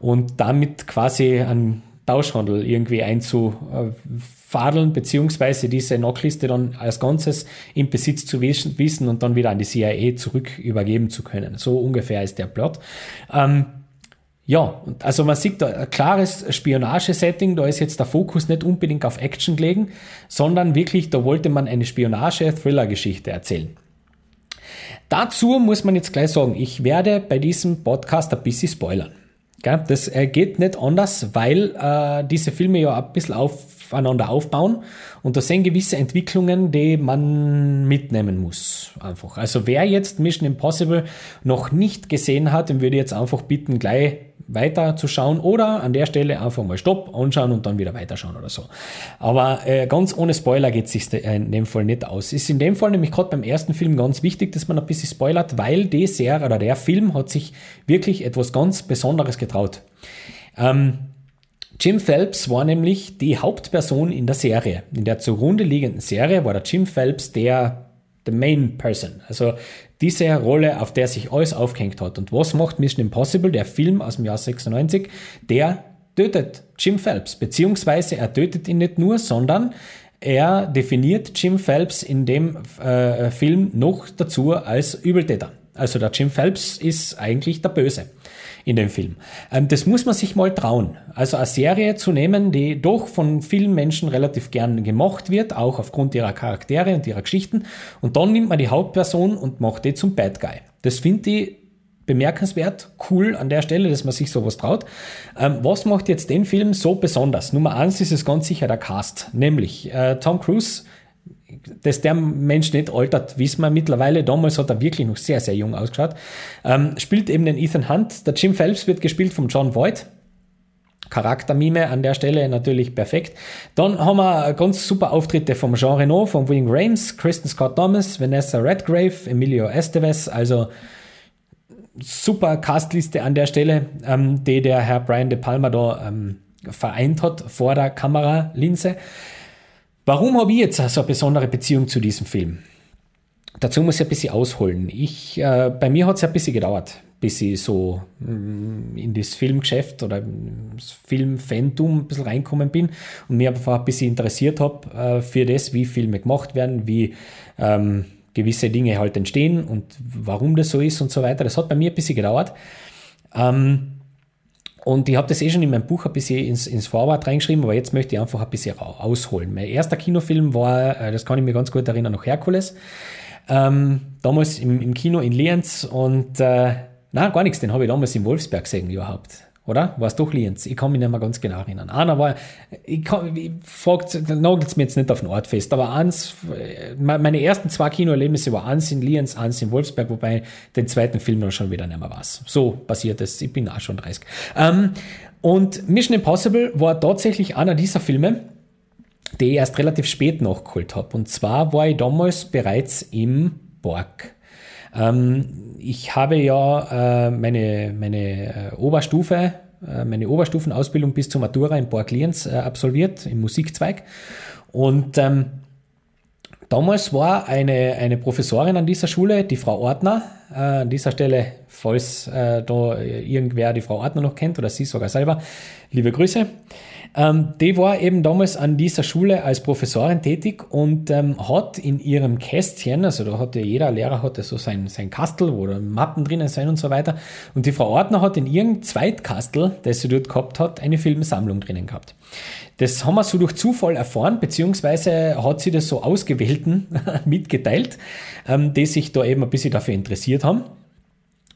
S1: Und damit quasi einen Tauschhandel irgendwie einzufadeln, beziehungsweise diese Knockliste dann als Ganzes im Besitz zu wissen und dann wieder an die CIA zurück übergeben zu können. So ungefähr ist der Plot. Ähm, ja, also man sieht da ein klares Spionagesetting, da ist jetzt der Fokus nicht unbedingt auf Action gelegen, sondern wirklich, da wollte man eine Spionage-Thriller-Geschichte erzählen. Dazu muss man jetzt gleich sagen, ich werde bei diesem Podcast ein bisschen spoilern. Das äh, geht nicht anders, weil äh, diese Filme ja ein bisschen aufeinander aufbauen und da sind gewisse Entwicklungen, die man mitnehmen muss. Einfach. Also wer jetzt Mission Impossible noch nicht gesehen hat, den würde ich jetzt einfach bitten, gleich weiter zu schauen oder an der Stelle einfach mal Stopp, anschauen und dann wieder weiterschauen oder so. Aber äh, ganz ohne Spoiler geht es sich in dem Fall nicht aus. Ist in dem Fall nämlich gerade beim ersten Film ganz wichtig, dass man ein bisschen spoilert, weil die Serie oder der Film hat sich wirklich etwas ganz Besonderes getraut. Ähm, Jim Phelps war nämlich die Hauptperson in der Serie. In der zugrunde liegenden Serie war der Jim Phelps der the main person. Also diese Rolle, auf der sich alles aufgehängt hat. Und was macht Mission Impossible, der Film aus dem Jahr 96? Der tötet Jim Phelps, beziehungsweise er tötet ihn nicht nur, sondern er definiert Jim Phelps in dem äh, Film noch dazu als Übeltäter. Also der Jim Phelps ist eigentlich der Böse in dem Film. Ähm, das muss man sich mal trauen. Also eine Serie zu nehmen, die doch von vielen Menschen relativ gern gemocht wird, auch aufgrund ihrer Charaktere und ihrer Geschichten. Und dann nimmt man die Hauptperson und macht die zum Bad Guy. Das finde ich bemerkenswert, cool an der Stelle, dass man sich sowas traut. Ähm, was macht jetzt den Film so besonders? Nummer eins ist es ganz sicher der Cast, nämlich äh, Tom Cruise dass der Mensch nicht altert, wissen wir mittlerweile. Damals hat er wirklich noch sehr, sehr jung ausgeschaut. Ähm, spielt eben den Ethan Hunt. Der Jim Phelps wird gespielt von John Voight. Charaktermime an der Stelle natürlich perfekt. Dann haben wir ganz super Auftritte vom Jean Reno, von Wing Rames, Kristen Scott Thomas, Vanessa Redgrave, Emilio Estevez, also super Castliste an der Stelle, ähm, die der Herr Brian De Palma da ähm, vereint hat vor der Kameralinse. Warum habe ich jetzt so eine besondere Beziehung zu diesem Film? Dazu muss ich ein bisschen ausholen. Ich, äh, bei mir hat es ein bisschen gedauert, bis ich so mm, in das Filmgeschäft oder das Filmfantum ein bisschen reinkommen bin und mir einfach ein bisschen interessiert habe äh, für das, wie Filme gemacht werden, wie ähm, gewisse Dinge halt entstehen und warum das so ist und so weiter. Das hat bei mir ein bisschen gedauert. Ähm, und ich habe das eh schon in meinem Buch ein bisschen ins, ins Vorwort reingeschrieben, aber jetzt möchte ich einfach ein bisschen ausholen. Mein erster Kinofilm war, äh, das kann ich mir ganz gut erinnern, noch Herkules. Ähm, damals im, im, Kino in Lienz und äh, na gar nichts, den habe ich damals in Wolfsberg gesehen überhaupt oder? War es doch Lienz? Ich kann mich nicht mehr ganz genau erinnern. Einer war, ich, kann, ich fragt, nagelt mir jetzt nicht auf den Ort fest, aber eins, meine ersten zwei Kinoerlebnisse waren eins in Lienz, eins in Wolfsberg, wobei den zweiten Film dann schon wieder nicht mehr war. So passiert es. Ich bin auch schon 30. Ähm, und Mission Impossible war tatsächlich einer dieser Filme, die ich erst relativ spät nachgeholt habe. Und zwar war ich damals bereits im Borg. Ähm, ich habe ja äh, meine, meine äh, Oberstufe, äh, meine Oberstufenausbildung bis zur Matura in Borg Lienz äh, absolviert, im Musikzweig. Und ähm, damals war eine, eine Professorin an dieser Schule, die Frau Ordner, äh, an dieser Stelle, falls äh, da irgendwer die Frau Ordner noch kennt oder sie sogar selber, liebe Grüße. Ähm, die war eben damals an dieser Schule als Professorin tätig und ähm, hat in ihrem Kästchen, also da hatte jeder Lehrer hatte so sein, sein Kastel, wo da Mappen drinnen sein und so weiter. Und die Frau Ordner hat in ihrem Zweitkastel, das sie dort gehabt hat, eine Filmsammlung drinnen gehabt. Das haben wir so durch Zufall erfahren, beziehungsweise hat sie das so Ausgewählten mitgeteilt, ähm, die sich da eben ein bisschen dafür interessiert haben.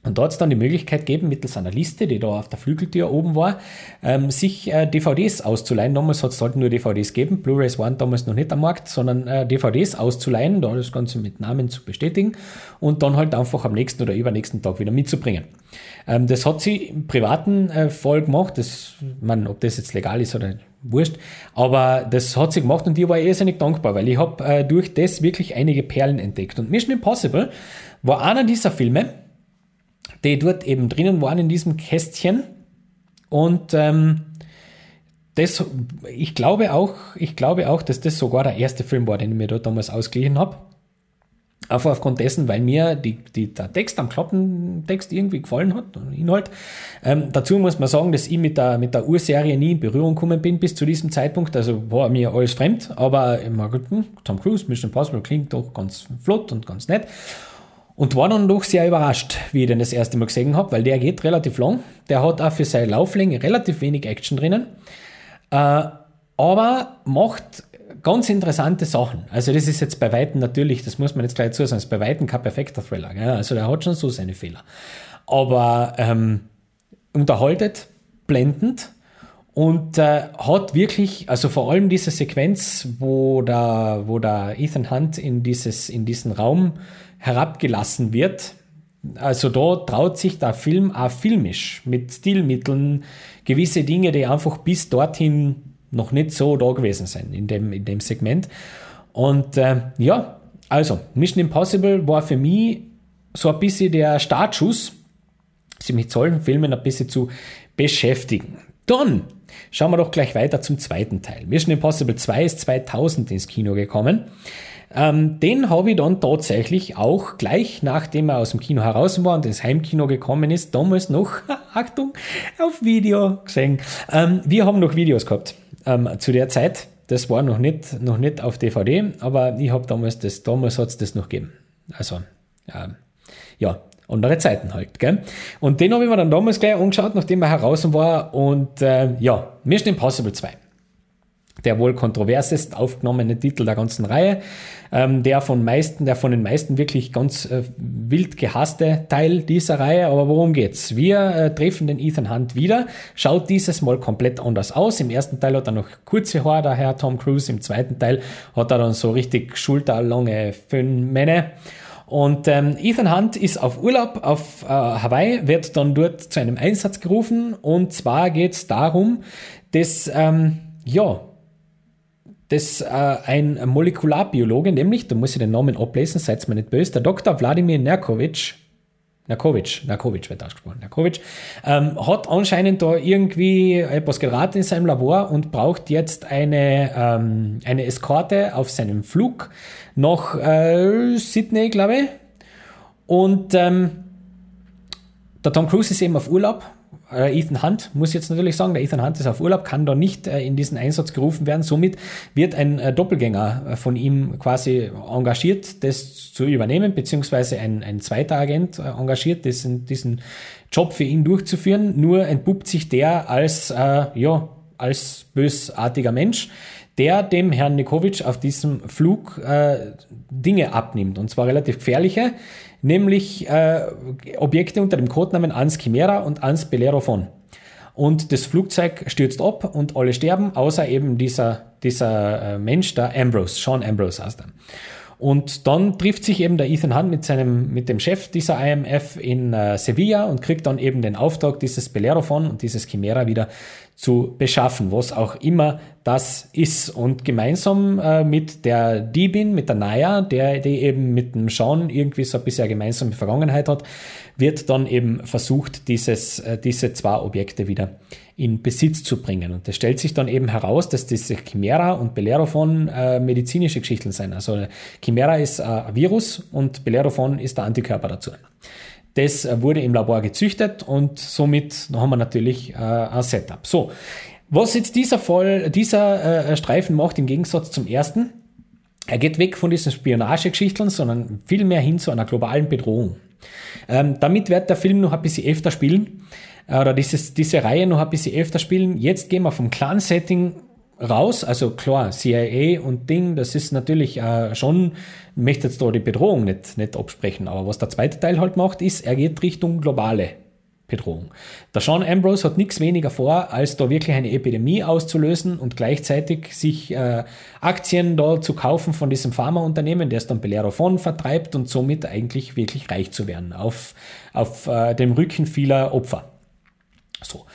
S1: Und es dann die Möglichkeit gegeben, mittels einer Liste, die da auf der Flügeltür oben war, ähm, sich äh, DVDs auszuleihen. Damals hat es halt nur DVDs gegeben. Blu-rays waren damals noch nicht am Markt, sondern äh, DVDs auszuleihen, da das Ganze mit Namen zu bestätigen und dann halt einfach am nächsten oder übernächsten Tag wieder mitzubringen. Ähm, das hat sie im privaten äh, Fall gemacht. Das, man, ob das jetzt legal ist oder wurscht. Aber das hat sie gemacht und ich war irrsinnig dankbar, weil ich habe äh, durch das wirklich einige Perlen entdeckt. Und Mission Impossible war einer dieser Filme, die dort eben drinnen waren in diesem Kästchen. Und ähm, das, ich glaube auch, ich glaube auch, dass das sogar der erste Film war, den ich mir dort damals ausgeliehen habe. Einfach aufgrund dessen, weil mir die, die, der Text am Klappentext irgendwie gefallen hat, Inhalt. Ähm, dazu muss man sagen, dass ich mit der, mit der Urserie nie in Berührung gekommen bin bis zu diesem Zeitpunkt. Also war mir alles fremd, aber immer gut, hm, Tom Cruise, Mission Impossible klingt doch ganz flott und ganz nett. Und war dann doch sehr überrascht, wie ich den das erste Mal gesehen habe, weil der geht relativ lang. Der hat auch für seine Lauflänge relativ wenig Action drinnen. Äh, aber macht ganz interessante Sachen. Also das ist jetzt bei Weitem natürlich, das muss man jetzt gleich zu sagen, ist bei Weitem kein perfekter Thriller. Gell? Also der hat schon so seine Fehler. Aber ähm, unterhaltet, blendend und äh, hat wirklich, also vor allem diese Sequenz, wo der, wo der Ethan Hunt in, dieses, in diesen Raum herabgelassen wird. Also da traut sich der Film auch filmisch mit Stilmitteln gewisse Dinge, die einfach bis dorthin noch nicht so da gewesen sind in dem, in dem Segment. Und äh, ja, also Mission Impossible war für mich so ein bisschen der Startschuss, sich mit solchen Filmen ein bisschen zu beschäftigen. Dann schauen wir doch gleich weiter zum zweiten Teil. Mission Impossible 2 ist 2000 ins Kino gekommen. Ähm, den habe ich dann tatsächlich auch gleich nachdem er aus dem Kino heraus war und ins Heimkino gekommen ist, damals noch, Achtung, auf Video gesehen. Ähm, wir haben noch Videos gehabt ähm, zu der Zeit. Das war noch nicht, noch nicht auf DVD, aber ich habe damals das, damals hat es das noch gegeben. Also, ja, andere Zeiten halt, gell? Und den habe ich mir dann damals gleich angeschaut, nachdem er heraus war und äh, ja, Mission Impossible 2 der wohl kontroversest aufgenommene Titel der ganzen Reihe, ähm, der von meisten, der von den meisten wirklich ganz äh, wild gehasste Teil dieser Reihe. Aber worum geht's? Wir äh, treffen den Ethan Hunt wieder, schaut dieses Mal komplett anders aus. Im ersten Teil hat er noch kurze Haare, Herr Tom Cruise. Im zweiten Teil hat er dann so richtig schulterlange Föhnmähne. Und ähm, Ethan Hunt ist auf Urlaub auf äh, Hawaii, wird dann dort zu einem Einsatz gerufen. Und zwar geht's darum, dass ähm, ja, dass äh, ein Molekularbiologe, nämlich, da muss ich den Namen ablesen, seid mir nicht böse, der Dr. Wladimir Nerkovic, Nerkovic, Nerkovic wird ausgesprochen, Nerkovic, ähm, hat anscheinend da irgendwie etwas geraten in seinem Labor und braucht jetzt eine, ähm, eine Eskorte auf seinem Flug nach äh, Sydney, glaube ich. Und ähm, der Tom Cruise ist eben auf Urlaub Ethan Hunt, muss jetzt natürlich sagen, der Ethan Hunt ist auf Urlaub, kann da nicht äh, in diesen Einsatz gerufen werden. Somit wird ein äh, Doppelgänger von ihm quasi engagiert, das zu übernehmen, beziehungsweise ein, ein zweiter Agent engagiert, diesen, diesen Job für ihn durchzuführen. Nur entpuppt sich der als, äh, ja, als bösartiger Mensch, der dem Herrn Nikovic auf diesem Flug äh, Dinge abnimmt, und zwar relativ gefährliche, nämlich äh, Objekte unter dem Codenamen Ans Chimera und Ans Bellerophon. Und das Flugzeug stürzt ab und alle sterben, außer eben dieser, dieser äh, Mensch, der Ambrose, Sean Ambrose heißt er. Und dann trifft sich eben der Ethan Hunt mit seinem, mit dem Chef dieser IMF in äh, Sevilla und kriegt dann eben den Auftrag, dieses Bellerophon und dieses Chimera wieder zu beschaffen, was auch immer das ist. Und gemeinsam äh, mit der Diebin, mit der Naya, der die eben mit dem Sean irgendwie so ein bisschen gemeinsame Vergangenheit hat, wird dann eben versucht, dieses, äh, diese zwei Objekte wieder in Besitz zu bringen. Und es stellt sich dann eben heraus, dass diese Chimera und Bellerophon äh, medizinische Geschichten sind. Also Chimera ist äh, ein Virus und Bellerophon ist der Antikörper dazu. Das wurde im Labor gezüchtet und somit haben wir natürlich äh, ein Setup. So, Was jetzt dieser, Fall, dieser äh, Streifen macht im Gegensatz zum ersten, er geht weg von diesen Spionagegeschichten, sondern viel mehr hin zu einer globalen Bedrohung. Ähm, damit wird der Film noch ein bisschen öfter spielen, äh, oder dieses, diese Reihe noch ein bisschen öfter spielen. Jetzt gehen wir vom Clan-Setting raus, also klar, CIA und Ding, das ist natürlich äh, schon, ich möchte jetzt da die Bedrohung nicht, nicht absprechen, aber was der zweite Teil halt macht, ist, er geht Richtung globale Bedrohung. Der Sean Ambrose hat nichts weniger vor, als da wirklich eine Epidemie auszulösen und gleichzeitig sich äh, Aktien da zu kaufen von diesem Pharmaunternehmen, der es dann Bellerophon vertreibt und somit eigentlich wirklich reich zu werden auf, auf äh, dem Rücken vieler Opfer. So.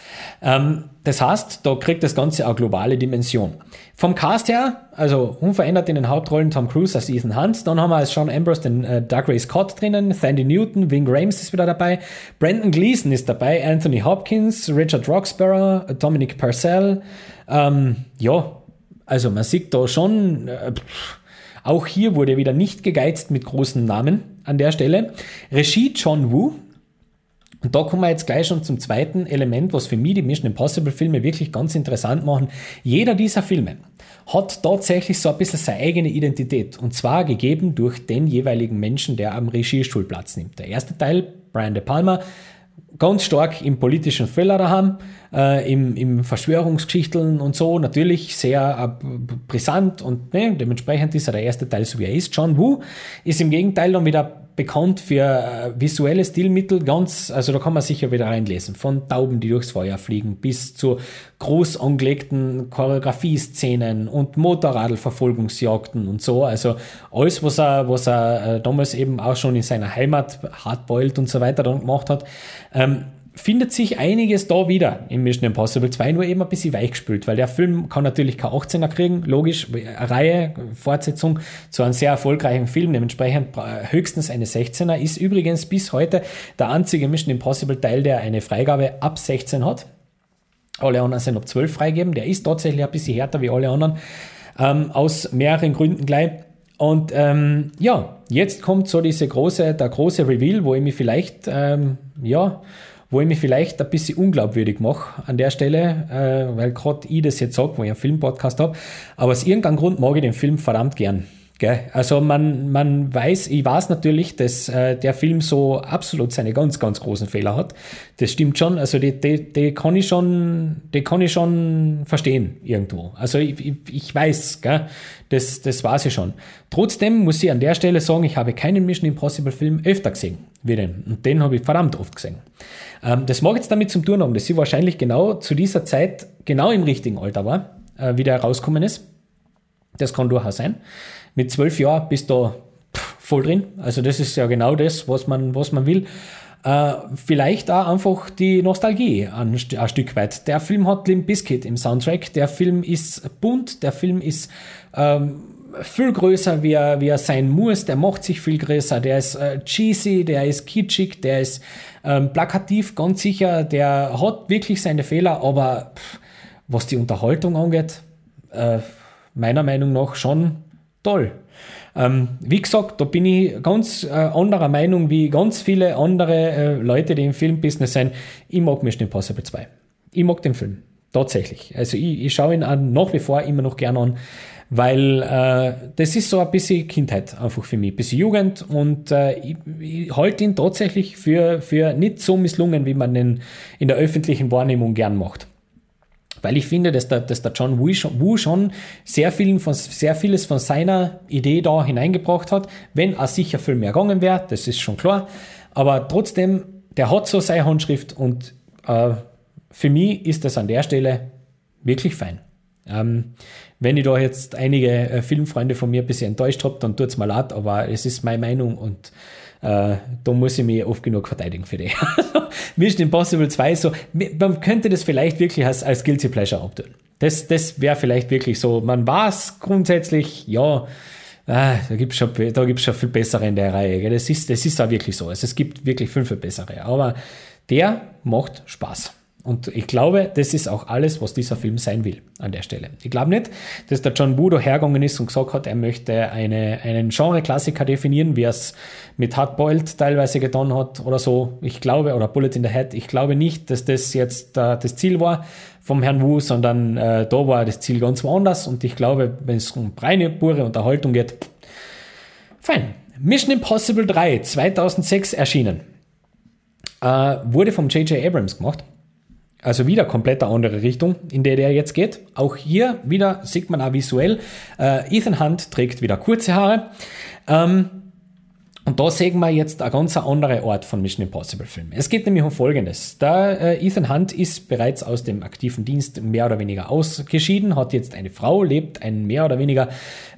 S1: Ähm, das heißt, da kriegt das Ganze eine globale Dimension. Vom Cast her, also unverändert in den Hauptrollen Tom Cruise als Ethan Hunt, dann haben wir als Sean Ambrose den äh, Doug Ray Scott drinnen, Sandy Newton, Ving Rhames ist wieder dabei, Brandon Gleason ist dabei, Anthony Hopkins, Richard Roxburgh, Dominic Purcell. Ähm, ja, also man sieht da schon, äh, auch hier wurde wieder nicht gegeizt mit großen Namen an der Stelle. Regie John Woo, und da kommen wir jetzt gleich schon zum zweiten Element, was für mich die Mission Impossible Filme wirklich ganz interessant machen. Jeder dieser Filme hat tatsächlich so ein bisschen seine eigene Identität. Und zwar gegeben durch den jeweiligen Menschen, der am Regiestuhl Platz nimmt. Der erste Teil, Brian De Palma, ganz stark im politischen Thriller daheim, äh, im, im Verschwörungsgeschichteln und so, natürlich sehr äh, brisant und ne, dementsprechend ist er der erste Teil so wie er ist. John Woo ist im Gegenteil dann wieder bekannt für äh, visuelle Stilmittel, ganz, also da kann man sicher wieder reinlesen, von Tauben, die durchs Feuer fliegen, bis zu groß angelegten Choreografieszenen und Motorradverfolgungsjagden und so. Also alles, was er, was er äh, damals eben auch schon in seiner Heimat Hardboiled und so weiter dann gemacht hat. Ähm, findet sich einiges da wieder in Mission Impossible 2, nur eben ein bisschen weichgespült, weil der Film kann natürlich kein 18er kriegen, logisch, eine Reihe, Fortsetzung zu einem sehr erfolgreichen Film, dementsprechend höchstens eine 16er, ist übrigens bis heute der einzige Mission Impossible Teil, der eine Freigabe ab 16 hat. Alle anderen sind ab 12 freigeben, der ist tatsächlich ein bisschen härter wie alle anderen, ähm, aus mehreren Gründen gleich. Und ähm, ja, jetzt kommt so diese große, der große Reveal, wo ich mich vielleicht, ähm, ja, wo ich mich vielleicht ein bisschen unglaubwürdig mache an der Stelle, äh, weil gerade ich das jetzt sage, wo ich einen Filmpodcast habe. Aber aus irgendeinem Grund mag ich den Film verdammt gern. Gell? Also man, man weiß, ich weiß natürlich, dass äh, der Film so absolut seine ganz, ganz großen Fehler hat. Das stimmt schon. Also die, die, die kann ich schon, die kann ich schon verstehen irgendwo. Also ich, ich, ich weiß, gell? Das, das weiß ich schon. Trotzdem muss ich an der Stelle sagen, ich habe keinen Mission Impossible Film öfter gesehen wie den. Und den habe ich verdammt oft gesehen. Ähm, das mag jetzt damit zum tun haben, dass sie wahrscheinlich genau zu dieser Zeit genau im richtigen Alter war, äh, wie der rausgekommen ist. Das kann durchaus sein mit zwölf Jahren bist du voll drin. Also das ist ja genau das, was man, was man will. Äh, vielleicht auch einfach die Nostalgie ein, ein, Stück weit. Der Film hat Limp Bizkit im Soundtrack. Der Film ist bunt. Der Film ist ähm, viel größer, wie er, wie er sein muss. Der macht sich viel größer. Der ist äh, cheesy, der ist kitschig, der ist ähm, plakativ, ganz sicher. Der hat wirklich seine Fehler, aber pff, was die Unterhaltung angeht, äh, meiner Meinung nach schon toll. Ähm, wie gesagt, da bin ich ganz äh, anderer Meinung wie ganz viele andere äh, Leute, die im Filmbusiness sind. Ich mag Mission Impossible 2. Ich mag den Film. Tatsächlich. Also ich, ich schaue ihn an, nach wie vor immer noch gerne an, weil äh, das ist so ein bisschen Kindheit einfach für mich, ein bisschen Jugend und äh, ich, ich halte ihn tatsächlich für, für nicht so misslungen, wie man ihn in der öffentlichen Wahrnehmung gern macht. Weil ich finde, dass der, dass der John Woo schon sehr, vielen von, sehr vieles von seiner Idee da hineingebracht hat. Wenn er sicher viel mehr gegangen wäre, das ist schon klar. Aber trotzdem, der hat so seine Handschrift und äh, für mich ist das an der Stelle wirklich fein. Ähm, wenn ich da jetzt einige äh, Filmfreunde von mir ein bisschen enttäuscht habe, dann tut es mir leid, aber es ist meine Meinung und äh, da muss ich mich oft genug verteidigen für die. Mission Impossible 2 so, man könnte das vielleicht wirklich als, als Guilty Pleasure abtun. Das, das wäre vielleicht wirklich so, man weiß grundsätzlich, ja, ah, da gibt es schon, schon viel bessere in der Reihe. Das ist, das ist auch wirklich so. Also es gibt wirklich fünf bessere. Aber der macht Spaß. Und ich glaube, das ist auch alles, was dieser Film sein will an der Stelle. Ich glaube nicht, dass der John Budo hergegangen ist und gesagt hat, er möchte eine, einen Genre-Klassiker definieren, wie er es mit Hardboiled teilweise getan hat oder so. Ich glaube, oder Bullet in the Head, ich glaube nicht, dass das jetzt äh, das Ziel war vom Herrn Wu, sondern äh, da war das Ziel ganz woanders. Und ich glaube, wenn es um reine, pure Unterhaltung geht, fein. Mission Impossible 3, 2006 erschienen. Äh, wurde vom J.J. Abrams gemacht also wieder komplett eine andere Richtung, in der der jetzt geht. Auch hier wieder sieht man auch visuell. Äh, Ethan Hunt trägt wieder kurze Haare. Ähm, und da sehen wir jetzt ein ganz anderer Ort von Mission Impossible Film. Es geht nämlich um Folgendes. Der äh, Ethan Hunt ist bereits aus dem aktiven Dienst mehr oder weniger ausgeschieden, hat jetzt eine Frau, lebt ein mehr oder weniger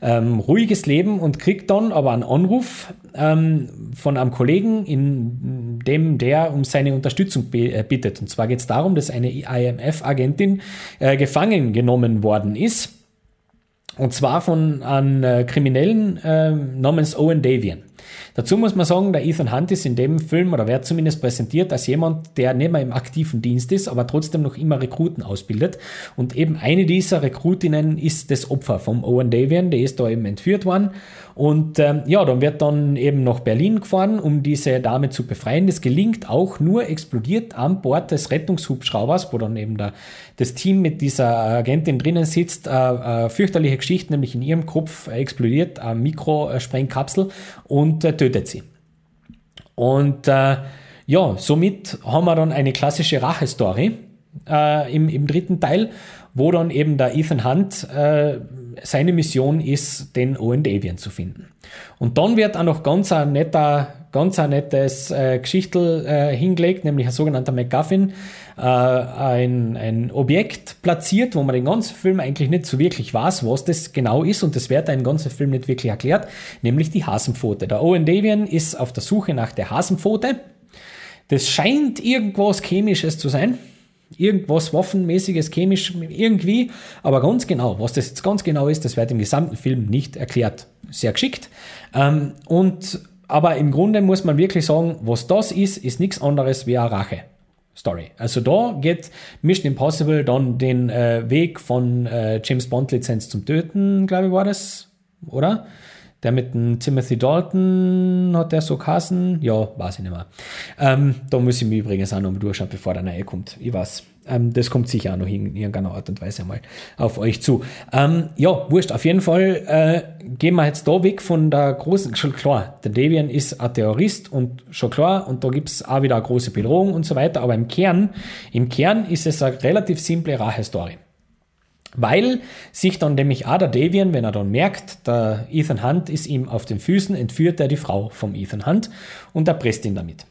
S1: ähm, ruhiges Leben und kriegt dann aber einen Anruf ähm, von einem Kollegen, in dem der um seine Unterstützung äh, bittet. Und zwar geht es darum, dass eine IMF-Agentin äh, gefangen genommen worden ist. Und zwar von einem äh, Kriminellen äh, namens Owen Davian. Dazu muss man sagen, der Ethan Hunt ist in dem Film oder wird zumindest präsentiert als jemand, der nicht mehr im aktiven Dienst ist, aber trotzdem noch immer Rekruten ausbildet. Und eben eine dieser Rekrutinnen ist das Opfer vom Owen Davian, der ist da eben entführt worden und ähm, ja, dann wird dann eben nach Berlin gefahren, um diese Dame zu befreien. Das gelingt auch nur explodiert an Bord des Rettungshubschraubers, wo dann eben der, das Team mit dieser Agentin drinnen sitzt. Äh, äh, fürchterliche Geschichte, nämlich in ihrem Kopf explodiert eine Mikrosprengkapsel und äh, tötet sie. Und äh, ja, somit haben wir dann eine klassische Rache-Story äh, im, im dritten Teil, wo dann eben der Ethan Hunt äh, seine Mission ist, den Owen Davian zu finden. Und dann wird auch noch ganz ein netter, ganz ein nettes äh, Geschichtel äh, hingelegt, nämlich ein sogenannter MacGuffin, äh, ein, ein Objekt platziert, wo man den ganzen Film eigentlich nicht so wirklich weiß, was das genau ist und das wird ein ganzer Film nicht wirklich erklärt, nämlich die Hasenpfote. Der Owen Davian ist auf der Suche nach der Hasenpfote. Das scheint irgendwas Chemisches zu sein irgendwas Waffenmäßiges, chemisch, irgendwie. Aber ganz genau, was das jetzt ganz genau ist, das wird im gesamten Film nicht erklärt. Sehr geschickt. Ähm, und, aber im Grunde muss man wirklich sagen, was das ist, ist nichts anderes wie eine Rache. Story. Also da geht Mission Impossible dann den äh, Weg von äh, James Bond Lizenz zum Töten, glaube ich, war das, oder? Der mit dem Timothy Dalton hat der so Kassen? Ja, weiß ich nicht mehr. Ähm, da muss ich mir übrigens auch noch mal durchschauen, bevor der neue kommt. Ich weiß. Ähm, das kommt sicher auch noch in irgendeiner Art und Weise mal auf euch zu. Ähm, ja, wurscht. Auf jeden Fall äh, gehen wir jetzt da weg von der großen, schon klar, der Debian ist ein Terrorist und schon klar, und da gibt's auch wieder eine große Bedrohung und so weiter. Aber im Kern, im Kern ist es eine relativ simple Rache-Story. Weil sich dann nämlich auch der Davian, wenn er dann merkt, der Ethan Hunt ist ihm auf den Füßen, entführt er die Frau vom Ethan Hunt und erpresst ihn damit.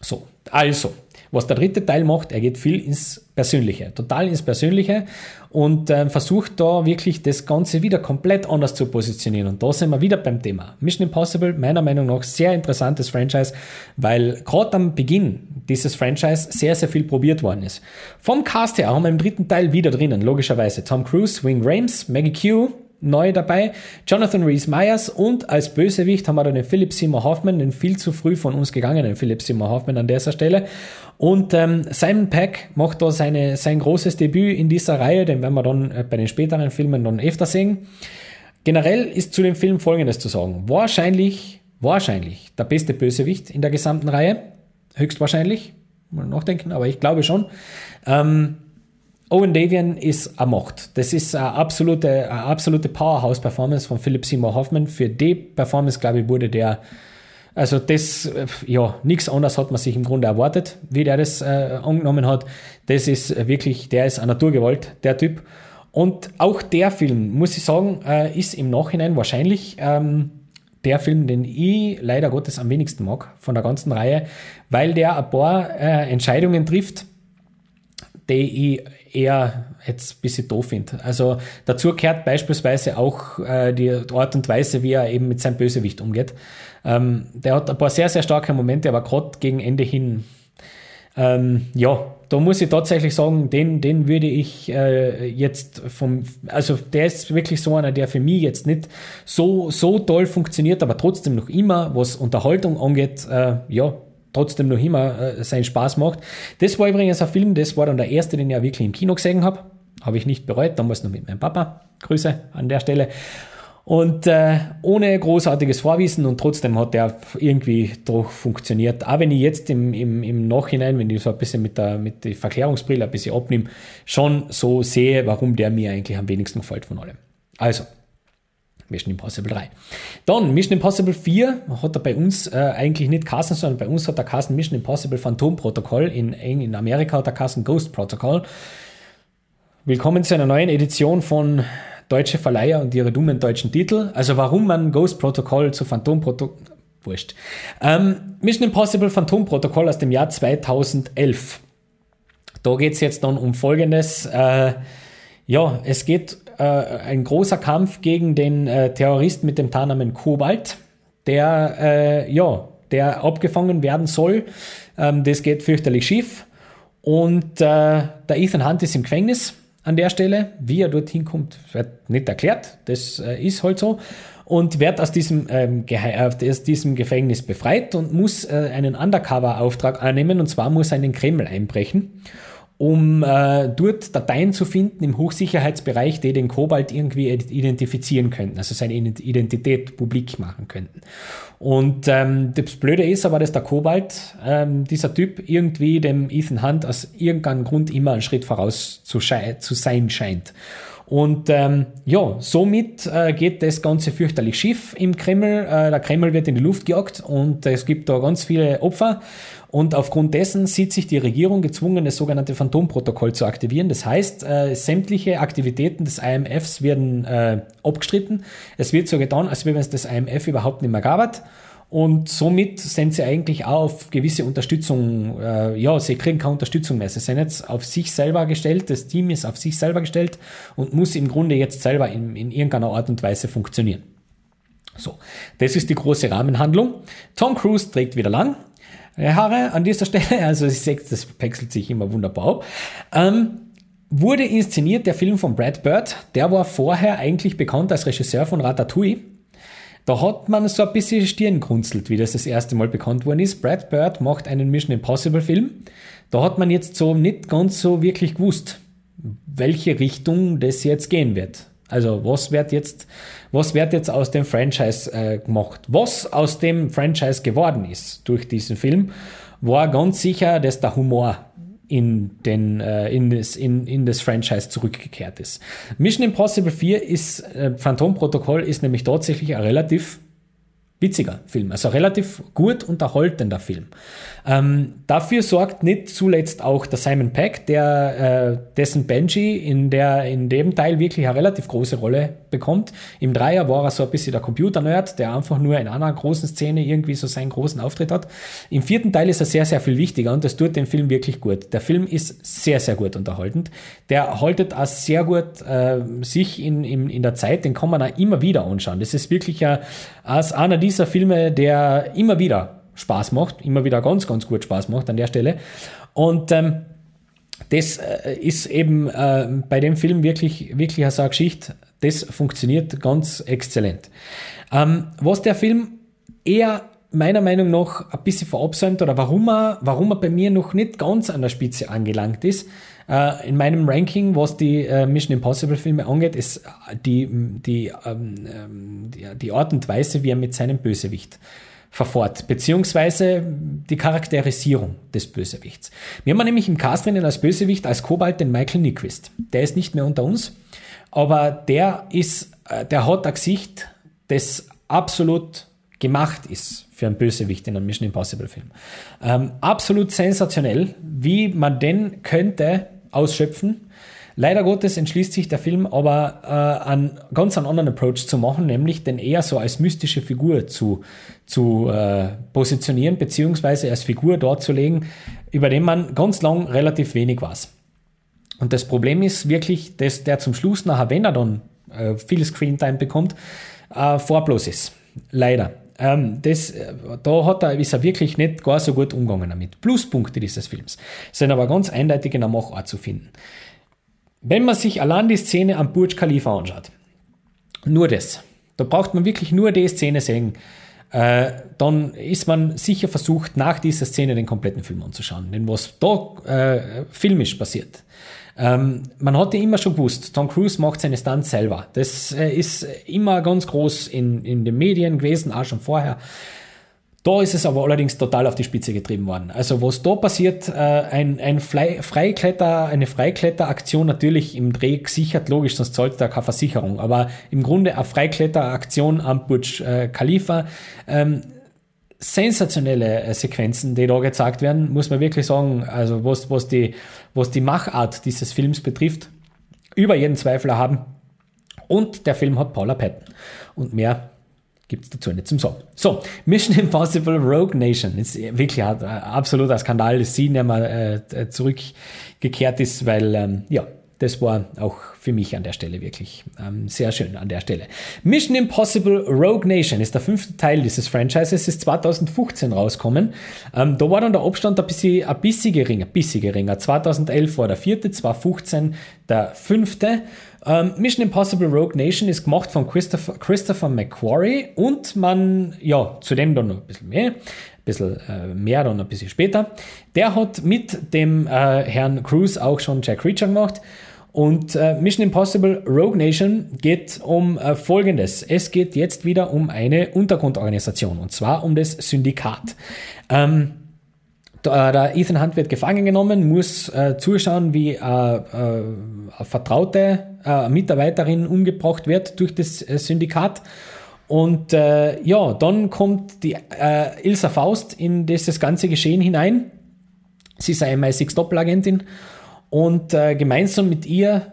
S1: So, also, was der dritte Teil macht, er geht viel ins Persönliche, total ins Persönliche und äh, versucht da wirklich das Ganze wieder komplett anders zu positionieren. Und da sind wir wieder beim Thema. Mission Impossible, meiner Meinung nach, sehr interessantes Franchise, weil gerade am Beginn dieses Franchise sehr, sehr viel probiert worden ist. Vom Cast her haben wir im dritten Teil wieder drinnen, logischerweise Tom Cruise, Wing Rames, Maggie Q, neu dabei. Jonathan Rhys Myers und als Bösewicht haben wir dann den Philip Seymour Hoffman, den viel zu früh von uns gegangenen Philip Seymour Hoffman an dieser Stelle. Und ähm, Simon Peck macht da seine, sein großes Debüt in dieser Reihe, den werden wir dann äh, bei den späteren Filmen dann öfter sehen. Generell ist zu dem Film Folgendes zu sagen. Wahrscheinlich, wahrscheinlich der beste Bösewicht in der gesamten Reihe. Höchstwahrscheinlich. Mal nachdenken, aber ich glaube schon. Ähm, Owen Davian ist eine Macht. Das ist eine absolute, eine absolute Powerhouse-Performance von Philip Seymour Hoffman. Für die Performance, glaube ich, wurde der, also das, ja, nichts anderes hat man sich im Grunde erwartet, wie der das äh, angenommen hat. Das ist wirklich, der ist eine Naturgewalt, der Typ. Und auch der Film, muss ich sagen, äh, ist im Nachhinein wahrscheinlich ähm, der Film, den ich leider Gottes am wenigsten mag von der ganzen Reihe, weil der ein paar äh, Entscheidungen trifft, die ich eher jetzt ein bisschen doof finde. Also dazu gehört beispielsweise auch äh, die Art und Weise, wie er eben mit seinem Bösewicht umgeht. Ähm, der hat ein paar sehr, sehr starke Momente, aber gerade gegen Ende hin, ähm, ja, da muss ich tatsächlich sagen, den, den würde ich äh, jetzt vom, also der ist wirklich so einer, der für mich jetzt nicht so, so toll funktioniert, aber trotzdem noch immer, was Unterhaltung angeht, äh, ja, trotzdem noch immer äh, seinen Spaß macht. Das war übrigens ein Film, das war dann der erste, den ich wirklich im Kino gesehen habe. Habe ich nicht bereut, damals noch mit meinem Papa. Grüße an der Stelle. Und äh, ohne großartiges Vorwissen und trotzdem hat der irgendwie doch funktioniert. Auch wenn ich jetzt im, im, im Nachhinein, wenn ich so ein bisschen mit der, mit der Verklärungsbrille ein bisschen abnehme, schon so sehe, warum der mir eigentlich am wenigsten gefällt von allem. Also, Mission Impossible 3. Dann Mission Impossible 4 hat er bei uns äh, eigentlich nicht Kassen, sondern bei uns hat er Kassen Mission Impossible Phantom Protokoll. In, in Amerika hat er Kassen Ghost Protocol. Willkommen zu einer neuen Edition von deutsche Verleiher und ihre dummen deutschen Titel. Also warum man Ghost Protocol zu Phantom Protocol wurscht. Ähm, Mission Impossible Phantom Protocol aus dem Jahr 2011. Da geht es jetzt dann um Folgendes. Äh, ja, es geht äh, ein großer Kampf gegen den äh, Terroristen mit dem Tarnamen Kobalt, der äh, ja, der abgefangen werden soll. Ähm, das geht fürchterlich schief. Und äh, der Ethan Hunt ist im Gefängnis an der Stelle. Wie er dorthin kommt, wird nicht erklärt. Das äh, ist halt so. Und wird aus diesem, ähm, äh, aus diesem Gefängnis befreit und muss äh, einen Undercover-Auftrag annehmen. Und zwar muss er in den Kreml einbrechen um äh, dort Dateien zu finden im Hochsicherheitsbereich, die den Kobalt irgendwie identifizieren könnten, also seine Identität publik machen könnten. Und ähm, das Blöde ist aber, dass der Kobalt, ähm, dieser Typ, irgendwie dem Ethan Hunt aus irgendeinem Grund immer einen Schritt voraus zu, zu sein scheint. Und ähm, ja, somit äh, geht das Ganze fürchterlich schief im Kreml. Äh, der Kreml wird in die Luft gejagt und es gibt da ganz viele Opfer. Und aufgrund dessen sieht sich die Regierung gezwungen, das sogenannte Phantomprotokoll zu aktivieren. Das heißt, äh, sämtliche Aktivitäten des IMFs werden äh, abgestritten. Es wird so getan, als wenn es das IMF überhaupt nicht mehr gab. Und somit sind sie eigentlich auch auf gewisse Unterstützung, äh, ja, sie kriegen keine Unterstützung mehr. Sie sind jetzt auf sich selber gestellt, das Team ist auf sich selber gestellt und muss im Grunde jetzt selber in, in irgendeiner Art und Weise funktionieren. So, das ist die große Rahmenhandlung. Tom Cruise trägt wieder lang, Haare an dieser Stelle. Also ich sehe, das wechselt sich immer wunderbar ab. Ähm, wurde inszeniert der Film von Brad Bird. Der war vorher eigentlich bekannt als Regisseur von Ratatouille. Da hat man so ein bisschen Stirn grunzelt, wie das das erste Mal bekannt worden ist. Brad Bird macht einen Mission Impossible Film. Da hat man jetzt so nicht ganz so wirklich gewusst, welche Richtung das jetzt gehen wird. Also was wird jetzt, was wird jetzt aus dem Franchise äh, gemacht? Was aus dem Franchise geworden ist durch diesen Film, war ganz sicher, dass der Humor in, den, äh, in, das, in, in das Franchise zurückgekehrt ist. Mission Impossible 4 ist, äh, Phantom Protocol ist nämlich tatsächlich ein relativ witziger Film, also relativ gut unterhaltender Film. Ähm, dafür sorgt nicht zuletzt auch der Simon Peck, der äh, dessen Benji in, der, in dem Teil wirklich eine relativ große Rolle bekommt. Im Dreier war er so ein bisschen der Computer-Nerd, der einfach nur in einer großen Szene irgendwie so seinen großen Auftritt hat. Im vierten Teil ist er sehr, sehr viel wichtiger und das tut den Film wirklich gut. Der Film ist sehr, sehr gut unterhaltend. Der haltet auch sehr gut äh, sich in, in, in der Zeit, den kann man auch immer wieder anschauen. Das ist wirklich ein, als einer dieser Filme, der immer wieder Spaß macht, immer wieder ganz, ganz gut Spaß macht an der Stelle. Und ähm, das äh, ist eben äh, bei dem Film wirklich, wirklich eine so Geschichte, das funktioniert ganz exzellent. Ähm, was der Film eher meiner Meinung nach ein bisschen verabsäumt oder warum er, warum er bei mir noch nicht ganz an der Spitze angelangt ist, äh, in meinem Ranking, was die äh, Mission Impossible Filme angeht, ist die, die, ähm, ähm, die, die Art und Weise, wie er mit seinem Bösewicht verfort, beziehungsweise die Charakterisierung des Bösewichts. Wir haben nämlich im Cast drinnen als Bösewicht, als Kobalt den Michael Nyquist. Der ist nicht mehr unter uns, aber der ist, äh, der hat ein Gesicht, das absolut gemacht ist für einen Bösewicht in einem Mission Impossible Film. Ähm, absolut sensationell, wie man den könnte ausschöpfen Leider Gottes entschließt sich der Film aber äh, einen ganz einen anderen Approach zu machen, nämlich den eher so als mystische Figur zu, zu äh, positionieren, beziehungsweise als Figur darzulegen, über den man ganz lang relativ wenig weiß. Und das Problem ist wirklich, dass der zum Schluss nachher, wenn er dann äh, viel Screentime bekommt, äh, farblos ist. Leider. Ähm, das, äh, da hat er, ist er wirklich nicht gar so gut umgegangen damit. Pluspunkte dieses Films sind aber ganz eindeutig in der Machart zu finden. Wenn man sich allein die Szene am Burj Khalifa anschaut, nur das, da braucht man wirklich nur die Szene sehen. äh, dann ist man sicher versucht, nach dieser Szene den kompletten Film anzuschauen. Denn was da äh, filmisch passiert, ähm, man hatte immer schon gewusst, Tom Cruise macht seine Stunts selber. Das äh, ist immer ganz groß in, in den Medien gewesen, auch schon vorher. Da ist es aber allerdings total auf die Spitze getrieben worden. Also was da passiert, äh, ein, ein Freikletter, eine Freikletteraktion natürlich im Dreh gesichert, logisch, sonst zahlt da keine Versicherung. Aber im Grunde eine Freikletteraktion am Burj äh, Khalifa. Ähm, sensationelle äh, Sequenzen, die da gezeigt werden, muss man wirklich sagen, also was, was, die, was die Machart dieses Films betrifft, über jeden Zweifel haben. Und der Film hat Paula Patton. Und mehr gibt es dazu nicht zum Sagen. So, Mission Impossible Rogue Nation ist wirklich ein, absoluter Skandal, dass sie nicht mehr äh, zurückgekehrt ist, weil, ähm, ja, das war auch für mich an der Stelle wirklich ähm, sehr schön an der Stelle. Mission Impossible Rogue Nation ist der fünfte Teil dieses Franchises, ist 2015 rausgekommen. Ähm, da war dann der Abstand ein bisschen, ein bisschen geringer, ein bisschen geringer. 2011 war der vierte, 2015 der fünfte. Ähm, Mission Impossible Rogue Nation ist gemacht von Christopher, Christopher McQuarrie und man, ja, zudem dann noch ein bisschen mehr, bisschen äh, mehr dann ein bisschen später. Der hat mit dem äh, Herrn Cruise auch schon Jack Reacher gemacht. Und äh, Mission Impossible Rogue Nation geht um äh, Folgendes. Es geht jetzt wieder um eine Untergrundorganisation und zwar um das Syndikat. Ähm, der Ethan Hunt wird gefangen genommen, muss äh, zuschauen, wie äh, äh, eine vertraute äh, Mitarbeiterin umgebracht wird durch das äh, Syndikat. Und äh, ja, dann kommt die äh, Ilsa Faust in dieses ganze Geschehen hinein. Sie ist eine MI6-Doppelagentin und äh, gemeinsam mit ihr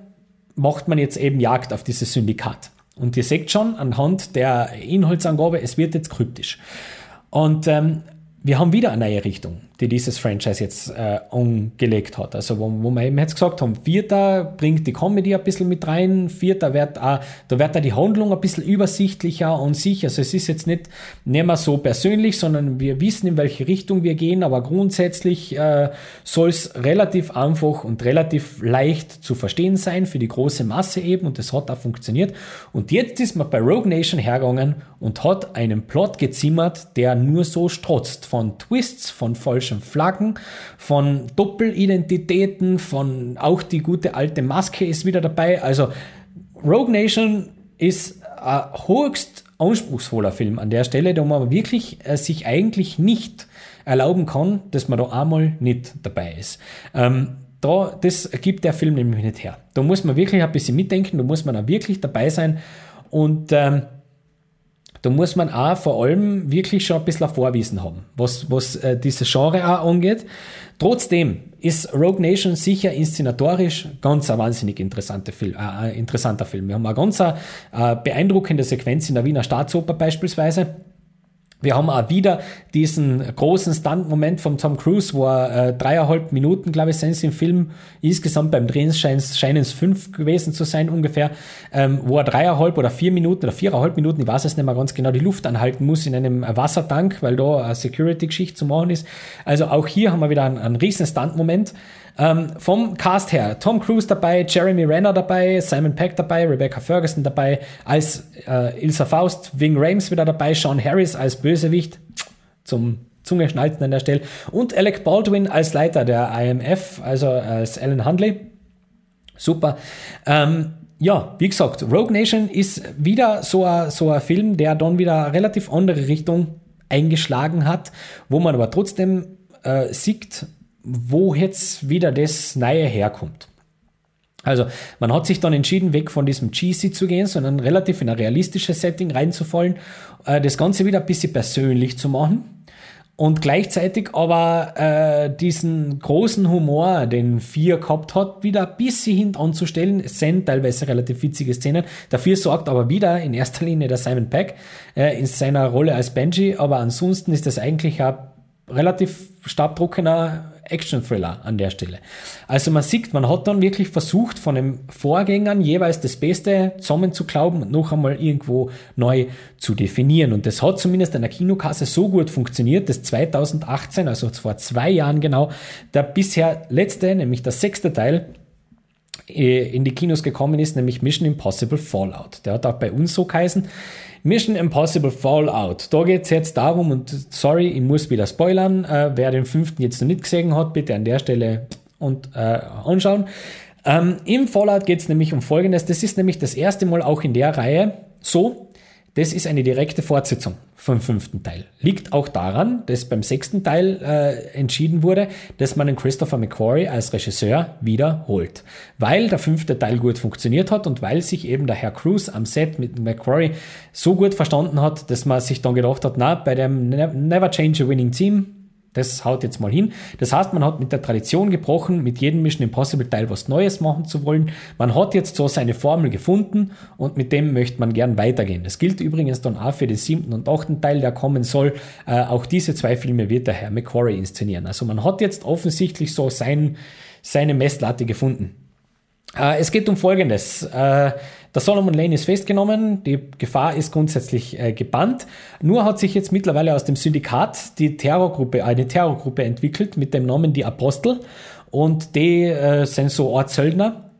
S1: macht man jetzt eben Jagd auf dieses Syndikat. Und ihr seht schon anhand der Inhaltsangabe, es wird jetzt kryptisch. Und ähm, wir haben wieder eine neue Richtung die dieses Franchise jetzt äh, angelegt hat. Also wo, wo wir eben jetzt gesagt haben, Vierter bringt die Comedy ein bisschen mit rein, Vierter wird auch, da wird auch die Handlung ein bisschen übersichtlicher und sich. Also es ist jetzt nicht, nicht mehr so persönlich, sondern wir wissen, in welche Richtung wir gehen, aber grundsätzlich äh, soll es relativ einfach und relativ leicht zu verstehen sein für die große Masse eben und das hat auch funktioniert. Und jetzt ist man bei Rogue Nation hergegangen und hat einen Plot gezimmert, der nur so strotzt von Twists, von falschen falschen Flaggen, von Doppelidentitäten, von auch die gute alte Maske ist wieder dabei. Also Rogue Nation ist ein höchst anspruchsvoller Film an der Stelle, da man wirklich äh, sich eigentlich nicht erlauben kann, dass man da einmal nicht dabei ist. Ähm, da, das gibt der Film nämlich nicht her. Da muss man wirklich ein bisschen mitdenken, da muss man auch wirklich dabei sein und ähm, da muss man auch vor allem wirklich schon ein bisschen ein Vorwissen haben, was, was äh, dieses Genre auch angeht. Trotzdem ist Rogue Nation sicher inszenatorisch ganz ein wahnsinnig interessante Film, äh, interessanter Film. Wir haben eine ganz äh, beeindruckende Sequenz in der Wiener Staatsoper beispielsweise wir haben auch wieder diesen großen Stunt-Moment von Tom Cruise, wo er äh, dreieinhalb Minuten, glaube ich, sind im Film. Insgesamt beim Drehen scheinen es fünf gewesen zu sein ungefähr, ähm, wo er dreieinhalb oder vier Minuten oder viereinhalb Minuten, ich weiß es nicht mehr ganz genau, die Luft anhalten muss in einem Wassertank, weil da eine Security-Geschichte zu machen ist. Also auch hier haben wir wieder einen, einen riesen Stunt-Moment. Ähm, vom Cast her, Tom Cruise dabei, Jeremy Renner dabei, Simon Peck dabei, Rebecca Ferguson dabei, als äh, Ilsa Faust, Ving Rames wieder dabei, Sean Harris als Bösewicht, zum Zungeschnalzen an der Stelle, und Alec Baldwin als Leiter der IMF, also als Alan Hundley. Super. Ähm, ja, wie gesagt, Rogue Nation ist wieder so ein, so Film, der dann wieder eine relativ andere Richtung eingeschlagen hat, wo man aber trotzdem äh, sieht, wo jetzt wieder das Neue herkommt. Also man hat sich dann entschieden, weg von diesem cheesy zu gehen, sondern relativ in ein realistisches Setting reinzufallen, äh, das Ganze wieder ein bisschen persönlich zu machen und gleichzeitig aber äh, diesen großen Humor, den Vier gehabt hat, wieder ein bisschen hintanzustellen. Es sind teilweise relativ witzige Szenen. Dafür sorgt aber wieder in erster Linie der Simon Peck äh, in seiner Rolle als Benji, aber ansonsten ist das eigentlich ein relativ stabdruckender Action-Thriller an der Stelle. Also man sieht, man hat dann wirklich versucht, von den Vorgängern jeweils das Beste zusammen zu glauben und noch einmal irgendwo neu zu definieren. Und das hat zumindest an der Kinokasse so gut funktioniert, dass 2018, also vor zwei Jahren genau, der bisher letzte, nämlich der sechste Teil, in die Kinos gekommen ist, nämlich Mission Impossible Fallout. Der hat auch bei uns so geheißen. Mission Impossible Fallout. Da geht es jetzt darum, und sorry, ich muss wieder spoilern, äh, wer den fünften jetzt noch nicht gesehen hat, bitte an der Stelle und äh, anschauen. Ähm, Im Fallout geht es nämlich um Folgendes. Das ist nämlich das erste Mal auch in der Reihe so, das ist eine direkte Fortsetzung vom fünften Teil. Liegt auch daran, dass beim sechsten Teil äh, entschieden wurde, dass man den Christopher McQuarrie als Regisseur wiederholt. Weil der fünfte Teil gut funktioniert hat und weil sich eben der Herr Cruz am Set mit McQuarrie so gut verstanden hat, dass man sich dann gedacht hat, na, bei dem Never Change a Winning Team, das haut jetzt mal hin. Das heißt, man hat mit der Tradition gebrochen, mit jedem Mission Impossible Teil was Neues machen zu wollen. Man hat jetzt so seine Formel gefunden und mit dem möchte man gern weitergehen. Das gilt übrigens dann auch für den siebten und achten Teil, der kommen soll. Äh, auch diese zwei Filme wird der Herr McQuarrie inszenieren. Also man hat jetzt offensichtlich so sein, seine Messlatte gefunden. Äh, es geht um Folgendes. Äh, der Solomon Lane ist festgenommen, die Gefahr ist grundsätzlich äh, gebannt. Nur hat sich jetzt mittlerweile aus dem Syndikat die Terrorgruppe, eine Terrorgruppe entwickelt mit dem Namen Die Apostel und die äh, sind so Art Söldner.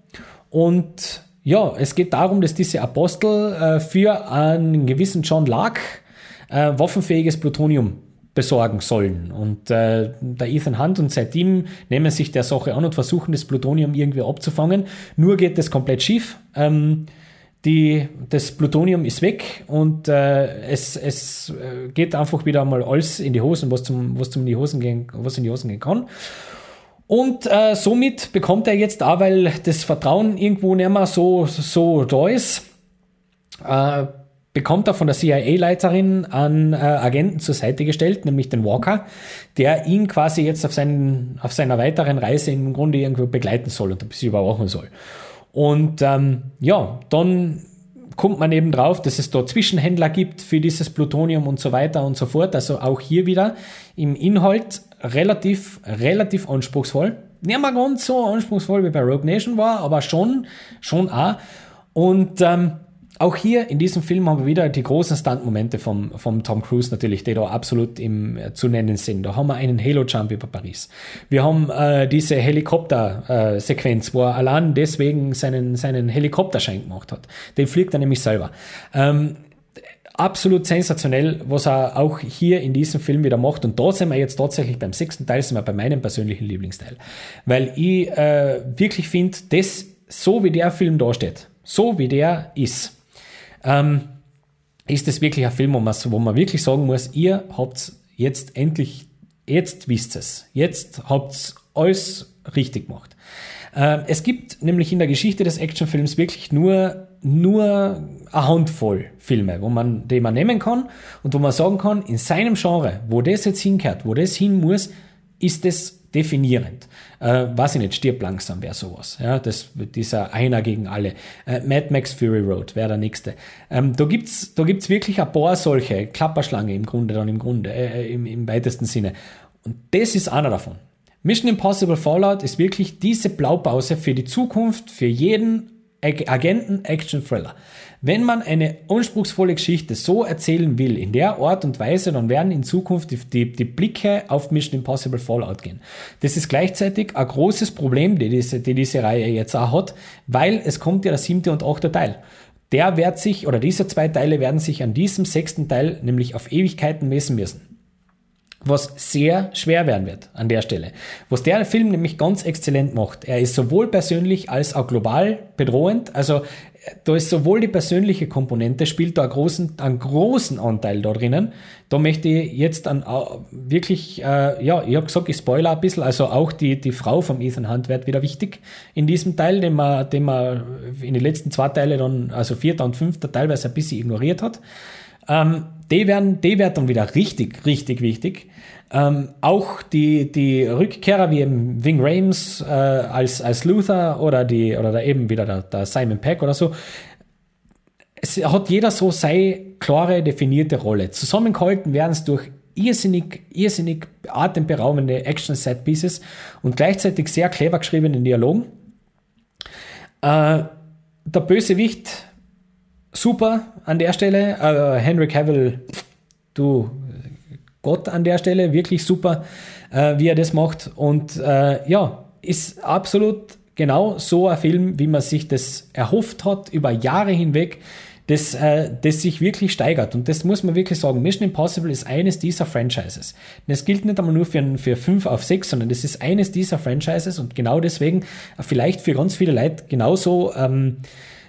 S1: Und ja, es geht darum, dass diese Apostel äh, für einen gewissen John Lark äh, waffenfähiges Plutonium besorgen sollen. Und äh, der Ethan Hunt und sein Team nehmen sich der Sache an und versuchen, das Plutonium irgendwie abzufangen. Nur geht das komplett schief. Ähm, die, das Plutonium ist weg und äh, es, es äh, geht einfach wieder mal alles in die Hosen, was, zum, was, zum in, die Hosen gehen, was in die Hosen gehen kann. Und äh, somit bekommt er jetzt auch, weil das Vertrauen irgendwo nicht mehr so, so da ist, äh, bekommt er von der CIA-Leiterin einen äh, Agenten zur Seite gestellt, nämlich den Walker, der ihn quasi jetzt auf, seinen, auf seiner weiteren Reise im Grunde irgendwo begleiten soll und ein bisschen überwachen soll. Und ähm, ja, dann kommt man eben drauf, dass es da Zwischenhändler gibt für dieses Plutonium und so weiter und so fort. Also auch hier wieder im Inhalt relativ, relativ anspruchsvoll. Nicht mal ganz so anspruchsvoll wie bei Rogue Nation war, aber schon, schon auch. Und ähm, auch hier in diesem Film haben wir wieder die großen Stunt-Momente vom, vom Tom Cruise natürlich, die da absolut im, äh, zu nennen sind. Da haben wir einen Halo-Jump über Paris. Wir haben äh, diese Helikopter-Sequenz, äh, wo er allein deswegen seinen, seinen Helikopterschein gemacht hat. Den fliegt er nämlich selber. Ähm, absolut sensationell, was er auch hier in diesem Film wieder macht. Und da sind wir jetzt tatsächlich beim sechsten Teil, sind wir bei meinem persönlichen Lieblingsteil. Weil ich äh, wirklich finde, das, so wie der Film da steht, so wie der ist, ähm, ist es wirklich ein Film, wo man, wirklich sagen muss, ihr habt jetzt endlich, jetzt wisst es, jetzt habt alles richtig gemacht. Äh, es gibt nämlich in der Geschichte des Actionfilms wirklich nur, nur eine Handvoll Filme, wo man, die man nehmen kann und wo man sagen kann, in seinem Genre, wo das jetzt hinkehrt, wo das hin muss, ist es definierend. Äh, weiß ich nicht, stirb langsam wäre sowas. Ja, das, dieser Einer gegen alle. Äh, Mad Max Fury Road wäre der nächste. Ähm, da gibt's da gibt's wirklich ein paar solche, Klapperschlange im Grunde dann im Grunde, äh, im, im weitesten Sinne. Und das ist einer davon. Mission Impossible Fallout ist wirklich diese Blaupause für die Zukunft, für jeden Agenten-Action-Thriller. Wenn man eine anspruchsvolle Geschichte so erzählen will, in der Art und Weise, dann werden in Zukunft die, die, die Blicke auf Mission Impossible Fallout gehen. Das ist gleichzeitig ein großes Problem, die diese, die diese Reihe jetzt auch hat, weil es kommt ja der siebte und achte Teil. Der wird sich, oder diese zwei Teile werden sich an diesem sechsten Teil nämlich auf Ewigkeiten messen müssen was sehr schwer werden wird an der Stelle. Was der Film nämlich ganz exzellent macht, er ist sowohl persönlich als auch global bedrohend, also da ist sowohl die persönliche Komponente, spielt da einen großen, einen großen Anteil da drinnen. Da möchte ich jetzt an, wirklich, äh, ja, ich habe gesagt, ich spoiler ein bisschen, also auch die, die Frau vom Ethan Hunt wird wieder wichtig in diesem Teil, den man, den man in den letzten zwei Teile dann, also vierter und fünfter teilweise ein bisschen ignoriert hat. Ähm, die werden, die wird dann wieder richtig, richtig wichtig. Ähm, auch die, die Rückkehrer wie eben Wing Rames äh, als, als Luther oder, die, oder da eben wieder der, der Simon Peck oder so. Es hat jeder so seine klare, definierte Rolle. Zusammengehalten werden es durch irrsinnig, irrsinnig atemberaubende Action-Set-Pieces und gleichzeitig sehr clever geschriebenen Dialogen. Äh, der Bösewicht, super an der Stelle. Äh, Henry Cavill, du Gott an der Stelle, wirklich super, äh, wie er das macht. Und äh, ja, ist absolut genau so ein Film, wie man sich das erhofft hat über Jahre hinweg, das, äh, das sich wirklich steigert. Und das muss man wirklich sagen. Mission Impossible ist eines dieser Franchises. Das gilt nicht einmal nur für, für 5 auf 6, sondern das ist eines dieser Franchises und genau deswegen vielleicht für ganz viele Leute genauso ähm,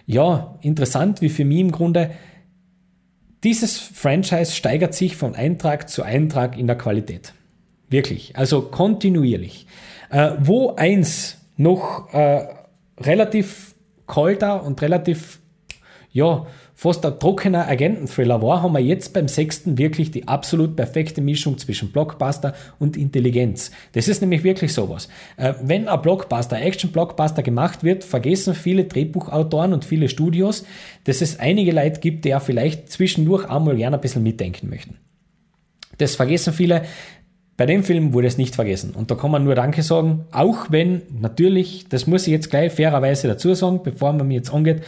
S1: ja, interessant wie für mich im Grunde. Dieses Franchise steigert sich von Eintrag zu Eintrag in der Qualität. Wirklich. Also kontinuierlich. Äh, wo eins noch äh, relativ kalter und relativ, ja, fast ein trockener Agenten-Thriller war, haben wir jetzt beim sechsten wirklich die absolut perfekte Mischung zwischen Blockbuster und Intelligenz. Das ist nämlich wirklich sowas. Äh, wenn ein Blockbuster, Action-Blockbuster gemacht wird, vergessen viele Drehbuchautoren und viele Studios, dass es einige Leute gibt, die ja vielleicht zwischendurch einmal gerne ein bisschen mitdenken möchten. Das vergessen viele. Bei dem Film wurde es nicht vergessen. Und da kann man nur Danke sagen, auch wenn natürlich, das muss ich jetzt gleich fairerweise dazu sagen, bevor man mir jetzt angeht,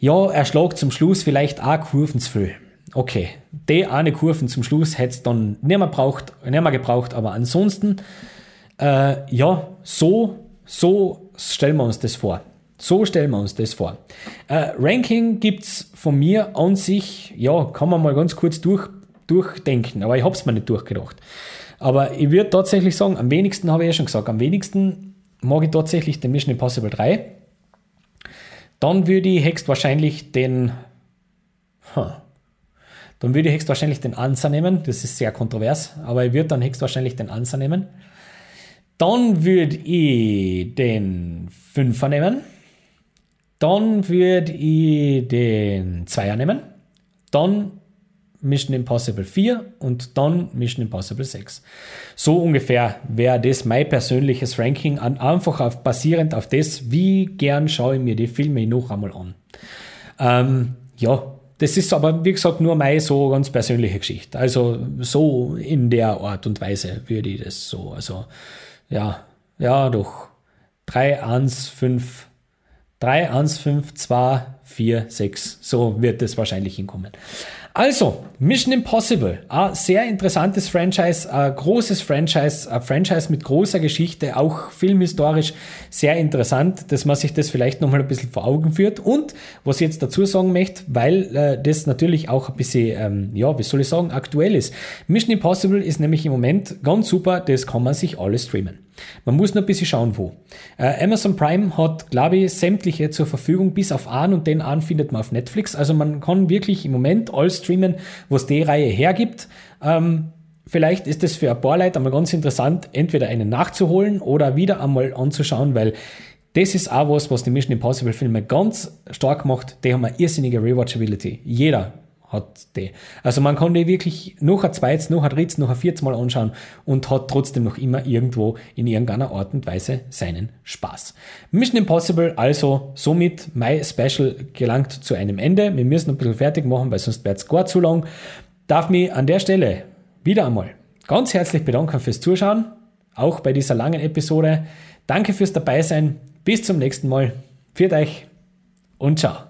S1: ja, er schlagt zum Schluss vielleicht auch Kurven zu viel. Okay, die eine Kurven zum Schluss hätte es dann nicht mehr, braucht, nicht mehr gebraucht, aber ansonsten, äh, ja, so, so stellen wir uns das vor. So stellen wir uns das vor. Äh, Ranking es von mir an sich, ja, kann man mal ganz kurz durch, durchdenken, aber ich habe es mir nicht durchgedacht. Aber ich würde tatsächlich sagen, am wenigsten habe ich ja schon gesagt, am wenigsten mag ich tatsächlich den Mission Impossible 3. Dann würde ich höchstwahrscheinlich den, huh, dann würde ich höchstwahrscheinlich den Answer nehmen. Das ist sehr kontrovers, aber ich würde dann höchstwahrscheinlich den Answer nehmen. Dann würde ich den Fünfer nehmen. Dann würde ich den Zweier nehmen. Dann Mission Impossible 4 und dann Mission Impossible 6. So ungefähr wäre das mein persönliches Ranking, an, einfach auf, basierend auf das, wie gern schaue ich mir die Filme noch einmal an. Ähm, ja, das ist aber, wie gesagt, nur meine so ganz persönliche Geschichte. Also so in der Art und Weise würde ich das so, also ja, ja, doch. 3, 1, 5, 3, 1, 5, 2, 4, 6. So wird es wahrscheinlich hinkommen. Also, Mission Impossible, ein sehr interessantes Franchise, ein großes Franchise, ein Franchise mit großer Geschichte, auch filmhistorisch sehr interessant, dass man sich das vielleicht nochmal ein bisschen vor Augen führt. Und was ich jetzt dazu sagen möchte, weil äh, das natürlich auch ein bisschen, ähm, ja, wie soll ich sagen, aktuell ist. Mission Impossible ist nämlich im Moment ganz super, das kann man sich alles streamen. Man muss nur ein bisschen schauen, wo. Äh, Amazon Prime hat, glaube ich, sämtliche zur Verfügung, bis auf einen und den einen findet man auf Netflix. Also man kann wirklich im Moment alles streamen, was die Reihe hergibt. Ähm, vielleicht ist es für ein paar Leute einmal ganz interessant, entweder einen nachzuholen oder wieder einmal anzuschauen, weil das ist auch was, was die Mission Impossible Filme ganz stark macht. Die haben eine irrsinnige Rewatchability. Jeder hat. Also man kann die wirklich noch ein zweites, noch ein drittes, noch ein viertes Mal anschauen und hat trotzdem noch immer irgendwo in irgendeiner Art und Weise seinen Spaß. Mission Impossible also somit My Special gelangt zu einem Ende. Wir müssen ein bisschen fertig machen, weil sonst wird es gar zu lang. Darf mich an der Stelle wieder einmal ganz herzlich bedanken fürs Zuschauen, auch bei dieser langen Episode. Danke fürs Dabeisein. Bis zum nächsten Mal. Viert euch und ciao.